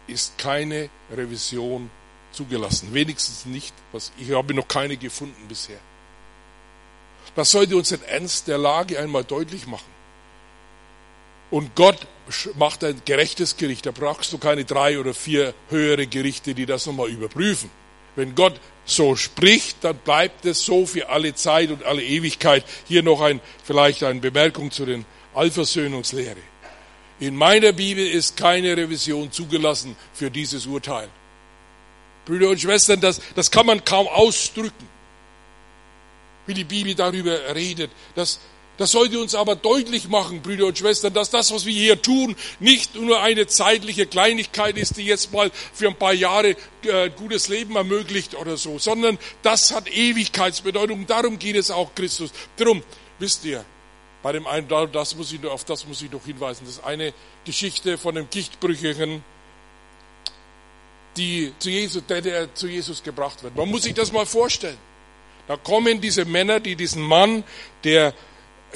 ist keine Revision zugelassen. Wenigstens nicht, was ich habe noch keine gefunden bisher. Das sollte uns den Ernst der Lage einmal deutlich machen. Und Gott macht ein gerechtes Gericht. Da brauchst du keine drei oder vier höhere Gerichte, die das nochmal überprüfen. Wenn Gott so spricht, dann bleibt es so für alle Zeit und alle Ewigkeit. Hier noch ein, vielleicht eine Bemerkung zu den Allversöhnungslehre. In meiner Bibel ist keine Revision zugelassen für dieses Urteil. Brüder und Schwestern, das, das kann man kaum ausdrücken, wie die Bibel darüber redet, dass das sollte uns aber deutlich machen, Brüder und Schwestern, dass das, was wir hier tun, nicht nur eine zeitliche Kleinigkeit ist, die jetzt mal für ein paar Jahre äh, gutes Leben ermöglicht oder so, sondern das hat Ewigkeitsbedeutung. Darum geht es auch Christus. Darum, wisst ihr, bei dem einen, das muss ich, auf das muss ich noch hinweisen, das ist eine Geschichte von einem Gichtbrüchigen, die zu Jesus, der, der zu Jesus gebracht wird. Man muss sich das mal vorstellen. Da kommen diese Männer, die diesen Mann, der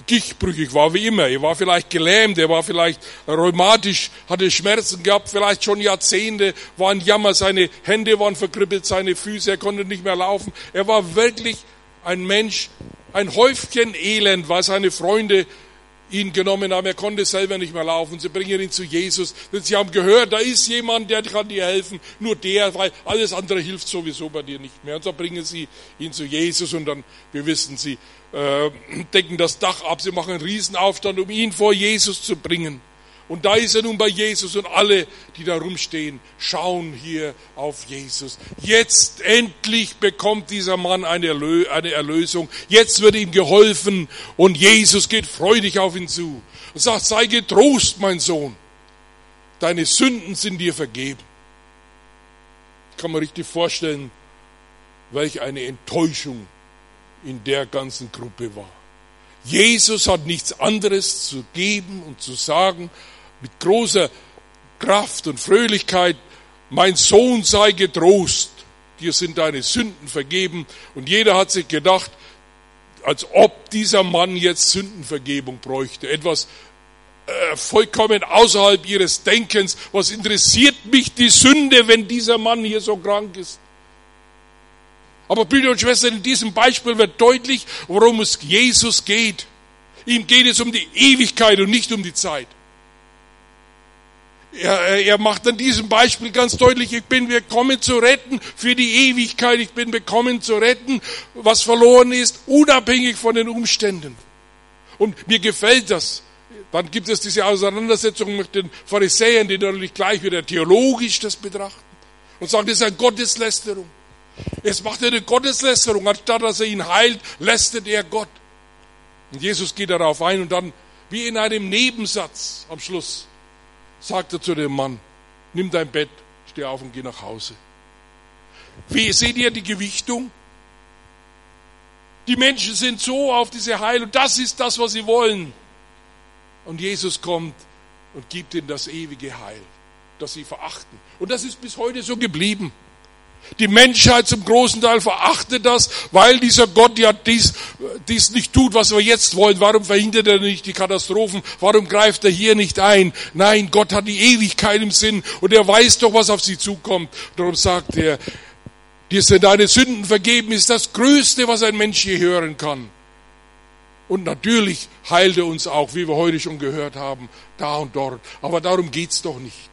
gichtbrüchig war wie immer. Er war vielleicht gelähmt, er war vielleicht rheumatisch, hatte Schmerzen gehabt, vielleicht schon Jahrzehnte, war ein Jammer, seine Hände waren verkribbelt, seine Füße, er konnte nicht mehr laufen. Er war wirklich ein Mensch, ein Häufchen Elend, weil seine Freunde ihn genommen haben. Er konnte selber nicht mehr laufen. Sie bringen ihn zu Jesus. Sie haben gehört, da ist jemand, der kann dir helfen. Nur der, weil alles andere hilft sowieso bei dir nicht mehr. Und so bringen sie ihn zu Jesus und dann, wir wissen, sie äh, decken das Dach ab, sie machen einen Riesenaufstand, um ihn vor Jesus zu bringen. Und da ist er nun bei Jesus und alle, die da rumstehen, schauen hier auf Jesus. Jetzt endlich bekommt dieser Mann eine Erlösung. Jetzt wird ihm geholfen und Jesus geht freudig auf ihn zu und sagt, sei getrost, mein Sohn. Deine Sünden sind dir vergeben. Kann man richtig vorstellen, welch eine Enttäuschung in der ganzen Gruppe war. Jesus hat nichts anderes zu geben und zu sagen, mit großer Kraft und Fröhlichkeit, mein Sohn sei getrost, dir sind deine Sünden vergeben. Und jeder hat sich gedacht, als ob dieser Mann jetzt Sündenvergebung bräuchte. Etwas äh, vollkommen außerhalb ihres Denkens. Was interessiert mich die Sünde, wenn dieser Mann hier so krank ist? Aber Brüder und Schwestern, in diesem Beispiel wird deutlich, worum es Jesus geht. Ihm geht es um die Ewigkeit und nicht um die Zeit. Er, er macht an diesem Beispiel ganz deutlich, ich bin gekommen zu retten für die Ewigkeit, ich bin gekommen zu retten, was verloren ist, unabhängig von den Umständen. Und mir gefällt das. Dann gibt es diese Auseinandersetzung mit den Pharisäern, die natürlich gleich wieder theologisch das betrachten und sagen, das ist eine Gotteslästerung. Jetzt macht er eine Gotteslästerung, anstatt dass er ihn heilt, lästert er Gott. Und Jesus geht darauf ein und dann, wie in einem Nebensatz am Schluss, sagt er zu dem Mann, nimm dein Bett, steh auf und geh nach Hause. Wie seht ihr die Gewichtung? Die Menschen sind so auf diese Heilung, das ist das, was sie wollen. Und Jesus kommt und gibt ihnen das ewige Heil, das sie verachten. Und das ist bis heute so geblieben. Die Menschheit zum großen Teil verachtet das, weil dieser Gott ja dies, dies nicht tut, was wir jetzt wollen. Warum verhindert er nicht die Katastrophen? Warum greift er hier nicht ein? Nein, Gott hat die Ewigkeit im Sinn und er weiß doch, was auf sie zukommt. Darum sagt er, dir sind deine Sünden vergeben, ist das Größte, was ein Mensch je hören kann. Und natürlich heilt er uns auch, wie wir heute schon gehört haben, da und dort. Aber darum geht's doch nicht.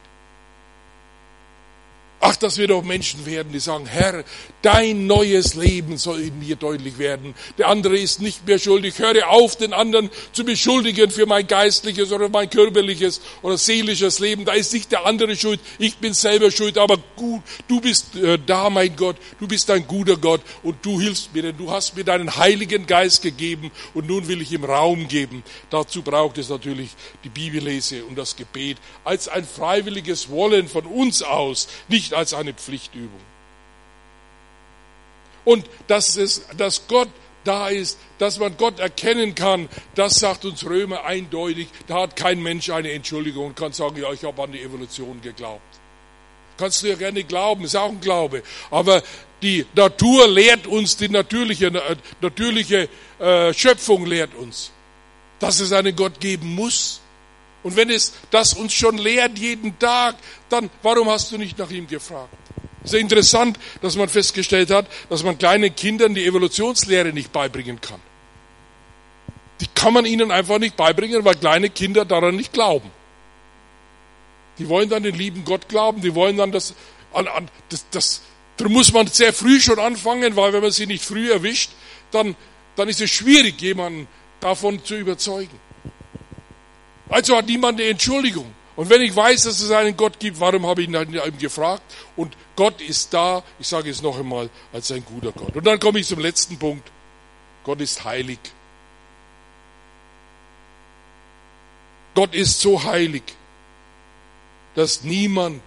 Ach, dass wir doch Menschen werden, die sagen, Herr, dein neues Leben soll in mir deutlich werden. Der andere ist nicht mehr schuldig. Höre auf, den anderen zu beschuldigen für mein geistliches oder mein körperliches oder seelisches Leben. Da ist nicht der andere schuld. Ich bin selber schuld. Aber gut, du bist äh, da, mein Gott. Du bist ein guter Gott und du hilfst mir, denn du hast mir deinen Heiligen Geist gegeben und nun will ich ihm Raum geben. Dazu braucht es natürlich die Bibellese und das Gebet als ein freiwilliges Wollen von uns aus, nicht nicht als eine Pflichtübung. Und dass, es, dass Gott da ist, dass man Gott erkennen kann, das sagt uns Römer eindeutig. Da hat kein Mensch eine Entschuldigung und kann sagen, ja, ich habe an die Evolution geglaubt. Kannst du ja gerne glauben, ist auch ein Glaube. Aber die Natur lehrt uns, die natürliche, äh, natürliche äh, Schöpfung lehrt uns, dass es einen Gott geben muss. Und wenn es das uns schon lehrt jeden Tag, dann warum hast du nicht nach ihm gefragt? Es ist interessant, dass man festgestellt hat, dass man kleinen Kindern die Evolutionslehre nicht beibringen kann. Die kann man ihnen einfach nicht beibringen, weil kleine Kinder daran nicht glauben. Die wollen dann den lieben Gott glauben, die wollen dann das, an, an, das, das darum muss man sehr früh schon anfangen, weil wenn man sie nicht früh erwischt, dann, dann ist es schwierig, jemanden davon zu überzeugen. Also hat niemand eine Entschuldigung. Und wenn ich weiß, dass es einen Gott gibt, warum habe ich ihn ihm gefragt? Und Gott ist da, ich sage es noch einmal, als ein guter Gott. Und dann komme ich zum letzten Punkt. Gott ist heilig. Gott ist so heilig, dass niemand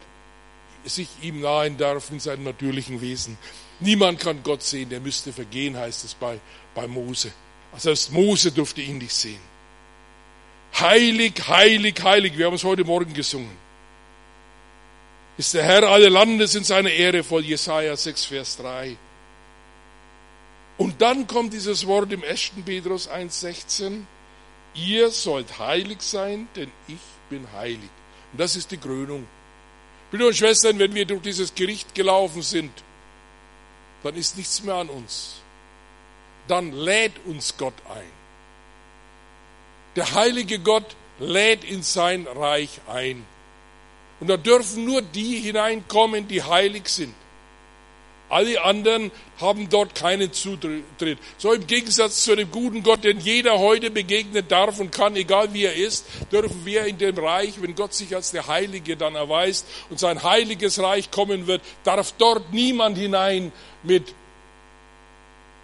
sich ihm nahen darf in seinem natürlichen Wesen. Niemand kann Gott sehen, der müsste vergehen, heißt es bei, bei Mose. Also selbst Mose durfte ihn nicht sehen. Heilig, heilig, heilig. Wir haben es heute Morgen gesungen. Ist der Herr alle Landes in seiner Ehre voll. Jesaja 6, Vers 3. Und dann kommt dieses Wort im 1. Petrus 1,16. Ihr sollt heilig sein, denn ich bin heilig. Und das ist die Krönung. Brüder und Schwestern, wenn wir durch dieses Gericht gelaufen sind, dann ist nichts mehr an uns. Dann lädt uns Gott ein. Der heilige Gott lädt in sein Reich ein. Und da dürfen nur die hineinkommen, die heilig sind. Alle anderen haben dort keinen Zutritt. So im Gegensatz zu dem guten Gott, den jeder heute begegnen darf und kann, egal wie er ist, dürfen wir in dem Reich, wenn Gott sich als der Heilige dann erweist und sein heiliges Reich kommen wird, darf dort niemand hinein mit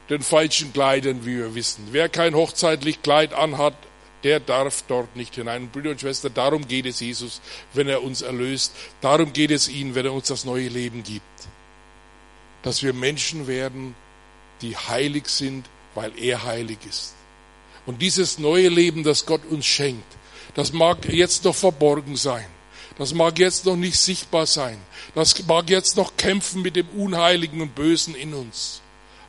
den falschen Kleidern, wie wir wissen. Wer kein hochzeitlich Kleid anhat, der darf dort nicht hinein. Brüder und Schwestern, darum geht es Jesus, wenn er uns erlöst. Darum geht es ihm, wenn er uns das neue Leben gibt. Dass wir Menschen werden, die heilig sind, weil er heilig ist. Und dieses neue Leben, das Gott uns schenkt, das mag jetzt noch verborgen sein. Das mag jetzt noch nicht sichtbar sein. Das mag jetzt noch kämpfen mit dem Unheiligen und Bösen in uns.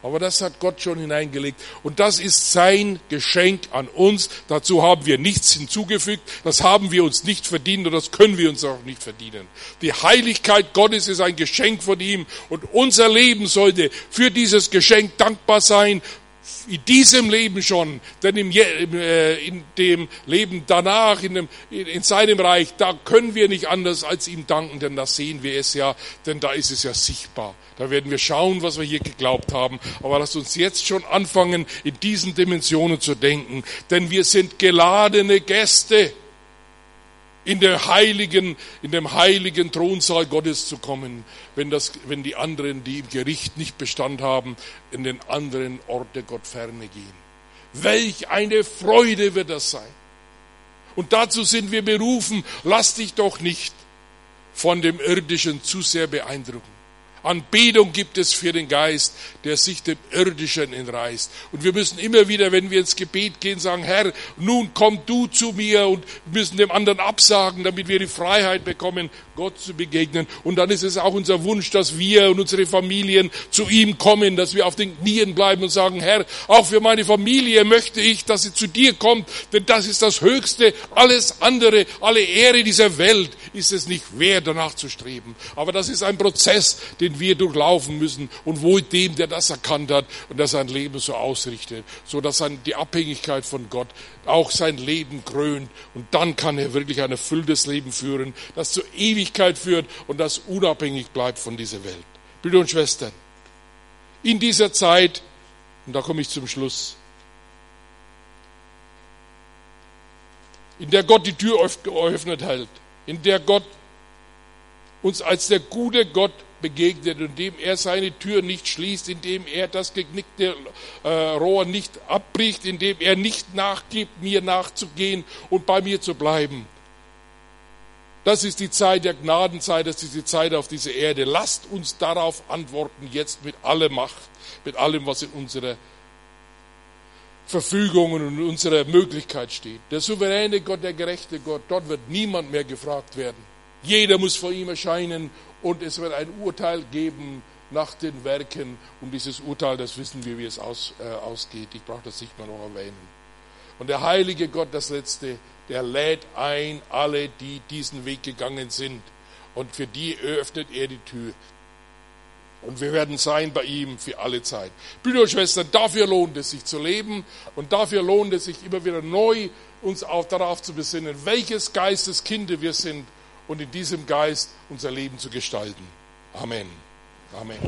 Aber das hat Gott schon hineingelegt. Und das ist sein Geschenk an uns. Dazu haben wir nichts hinzugefügt. Das haben wir uns nicht verdient und das können wir uns auch nicht verdienen. Die Heiligkeit Gottes ist ein Geschenk von ihm und unser Leben sollte für dieses Geschenk dankbar sein, in diesem Leben schon, denn im, äh, in dem Leben danach, in, dem, in seinem Reich, da können wir nicht anders als ihm danken, denn da sehen wir es ja, denn da ist es ja sichtbar. Da werden wir schauen, was wir hier geglaubt haben. Aber lasst uns jetzt schon anfangen, in diesen Dimensionen zu denken, denn wir sind geladene Gäste in der heiligen, in dem heiligen Thronsaal Gottes zu kommen, wenn das, wenn die anderen, die im Gericht nicht Bestand haben, in den anderen Ort der Gottferne gehen. Welch eine Freude wird das sein. Und dazu sind wir berufen, lass dich doch nicht von dem Irdischen zu sehr beeindrucken. Anbetung gibt es für den Geist, der sich dem Irdischen entreißt. Und wir müssen immer wieder, wenn wir ins Gebet gehen, sagen, Herr, nun komm du zu mir und müssen dem anderen absagen, damit wir die Freiheit bekommen, Gott zu begegnen. Und dann ist es auch unser Wunsch, dass wir und unsere Familien zu ihm kommen, dass wir auf den Knien bleiben und sagen, Herr, auch für meine Familie möchte ich, dass sie zu dir kommt, denn das ist das Höchste. Alles andere, alle Ehre dieser Welt ist es nicht wert, danach zu streben. Aber das ist ein Prozess, den wir durchlaufen müssen und wohl dem, der das erkannt hat und der sein Leben so ausrichtet, so dass die Abhängigkeit von Gott auch sein Leben krönt und dann kann er wirklich ein erfülltes Leben führen, das zur Ewigkeit führt und das unabhängig bleibt von dieser Welt. Brüder und Schwestern, in dieser Zeit, und da komme ich zum Schluss, in der Gott die Tür geöffnet hält, in der Gott uns als der gute Gott begegnet, indem er seine Tür nicht schließt, indem er das geknickte äh, Rohr nicht abbricht, indem er nicht nachgibt, mir nachzugehen und bei mir zu bleiben. Das ist die Zeit der Gnadenzeit, das ist die Zeit auf dieser Erde. Lasst uns darauf antworten, jetzt mit aller Macht, mit allem, was in unserer Verfügung und in unserer Möglichkeit steht. Der souveräne Gott, der gerechte Gott, dort wird niemand mehr gefragt werden. Jeder muss vor ihm erscheinen und es wird ein Urteil geben nach den Werken. Und dieses Urteil, das wissen wir, wie es aus, äh, ausgeht. Ich brauche das nicht mal noch erwähnen. Und der heilige Gott, das Letzte, der lädt ein alle, die diesen Weg gegangen sind. Und für die öffnet er die Tür. Und wir werden sein bei ihm für alle Zeit. Brüder und Schwestern, dafür lohnt es sich zu leben und dafür lohnt es sich immer wieder neu uns auch darauf zu besinnen, welches Geistes Kinder wir sind und in diesem Geist unser Leben zu gestalten. Amen. Amen.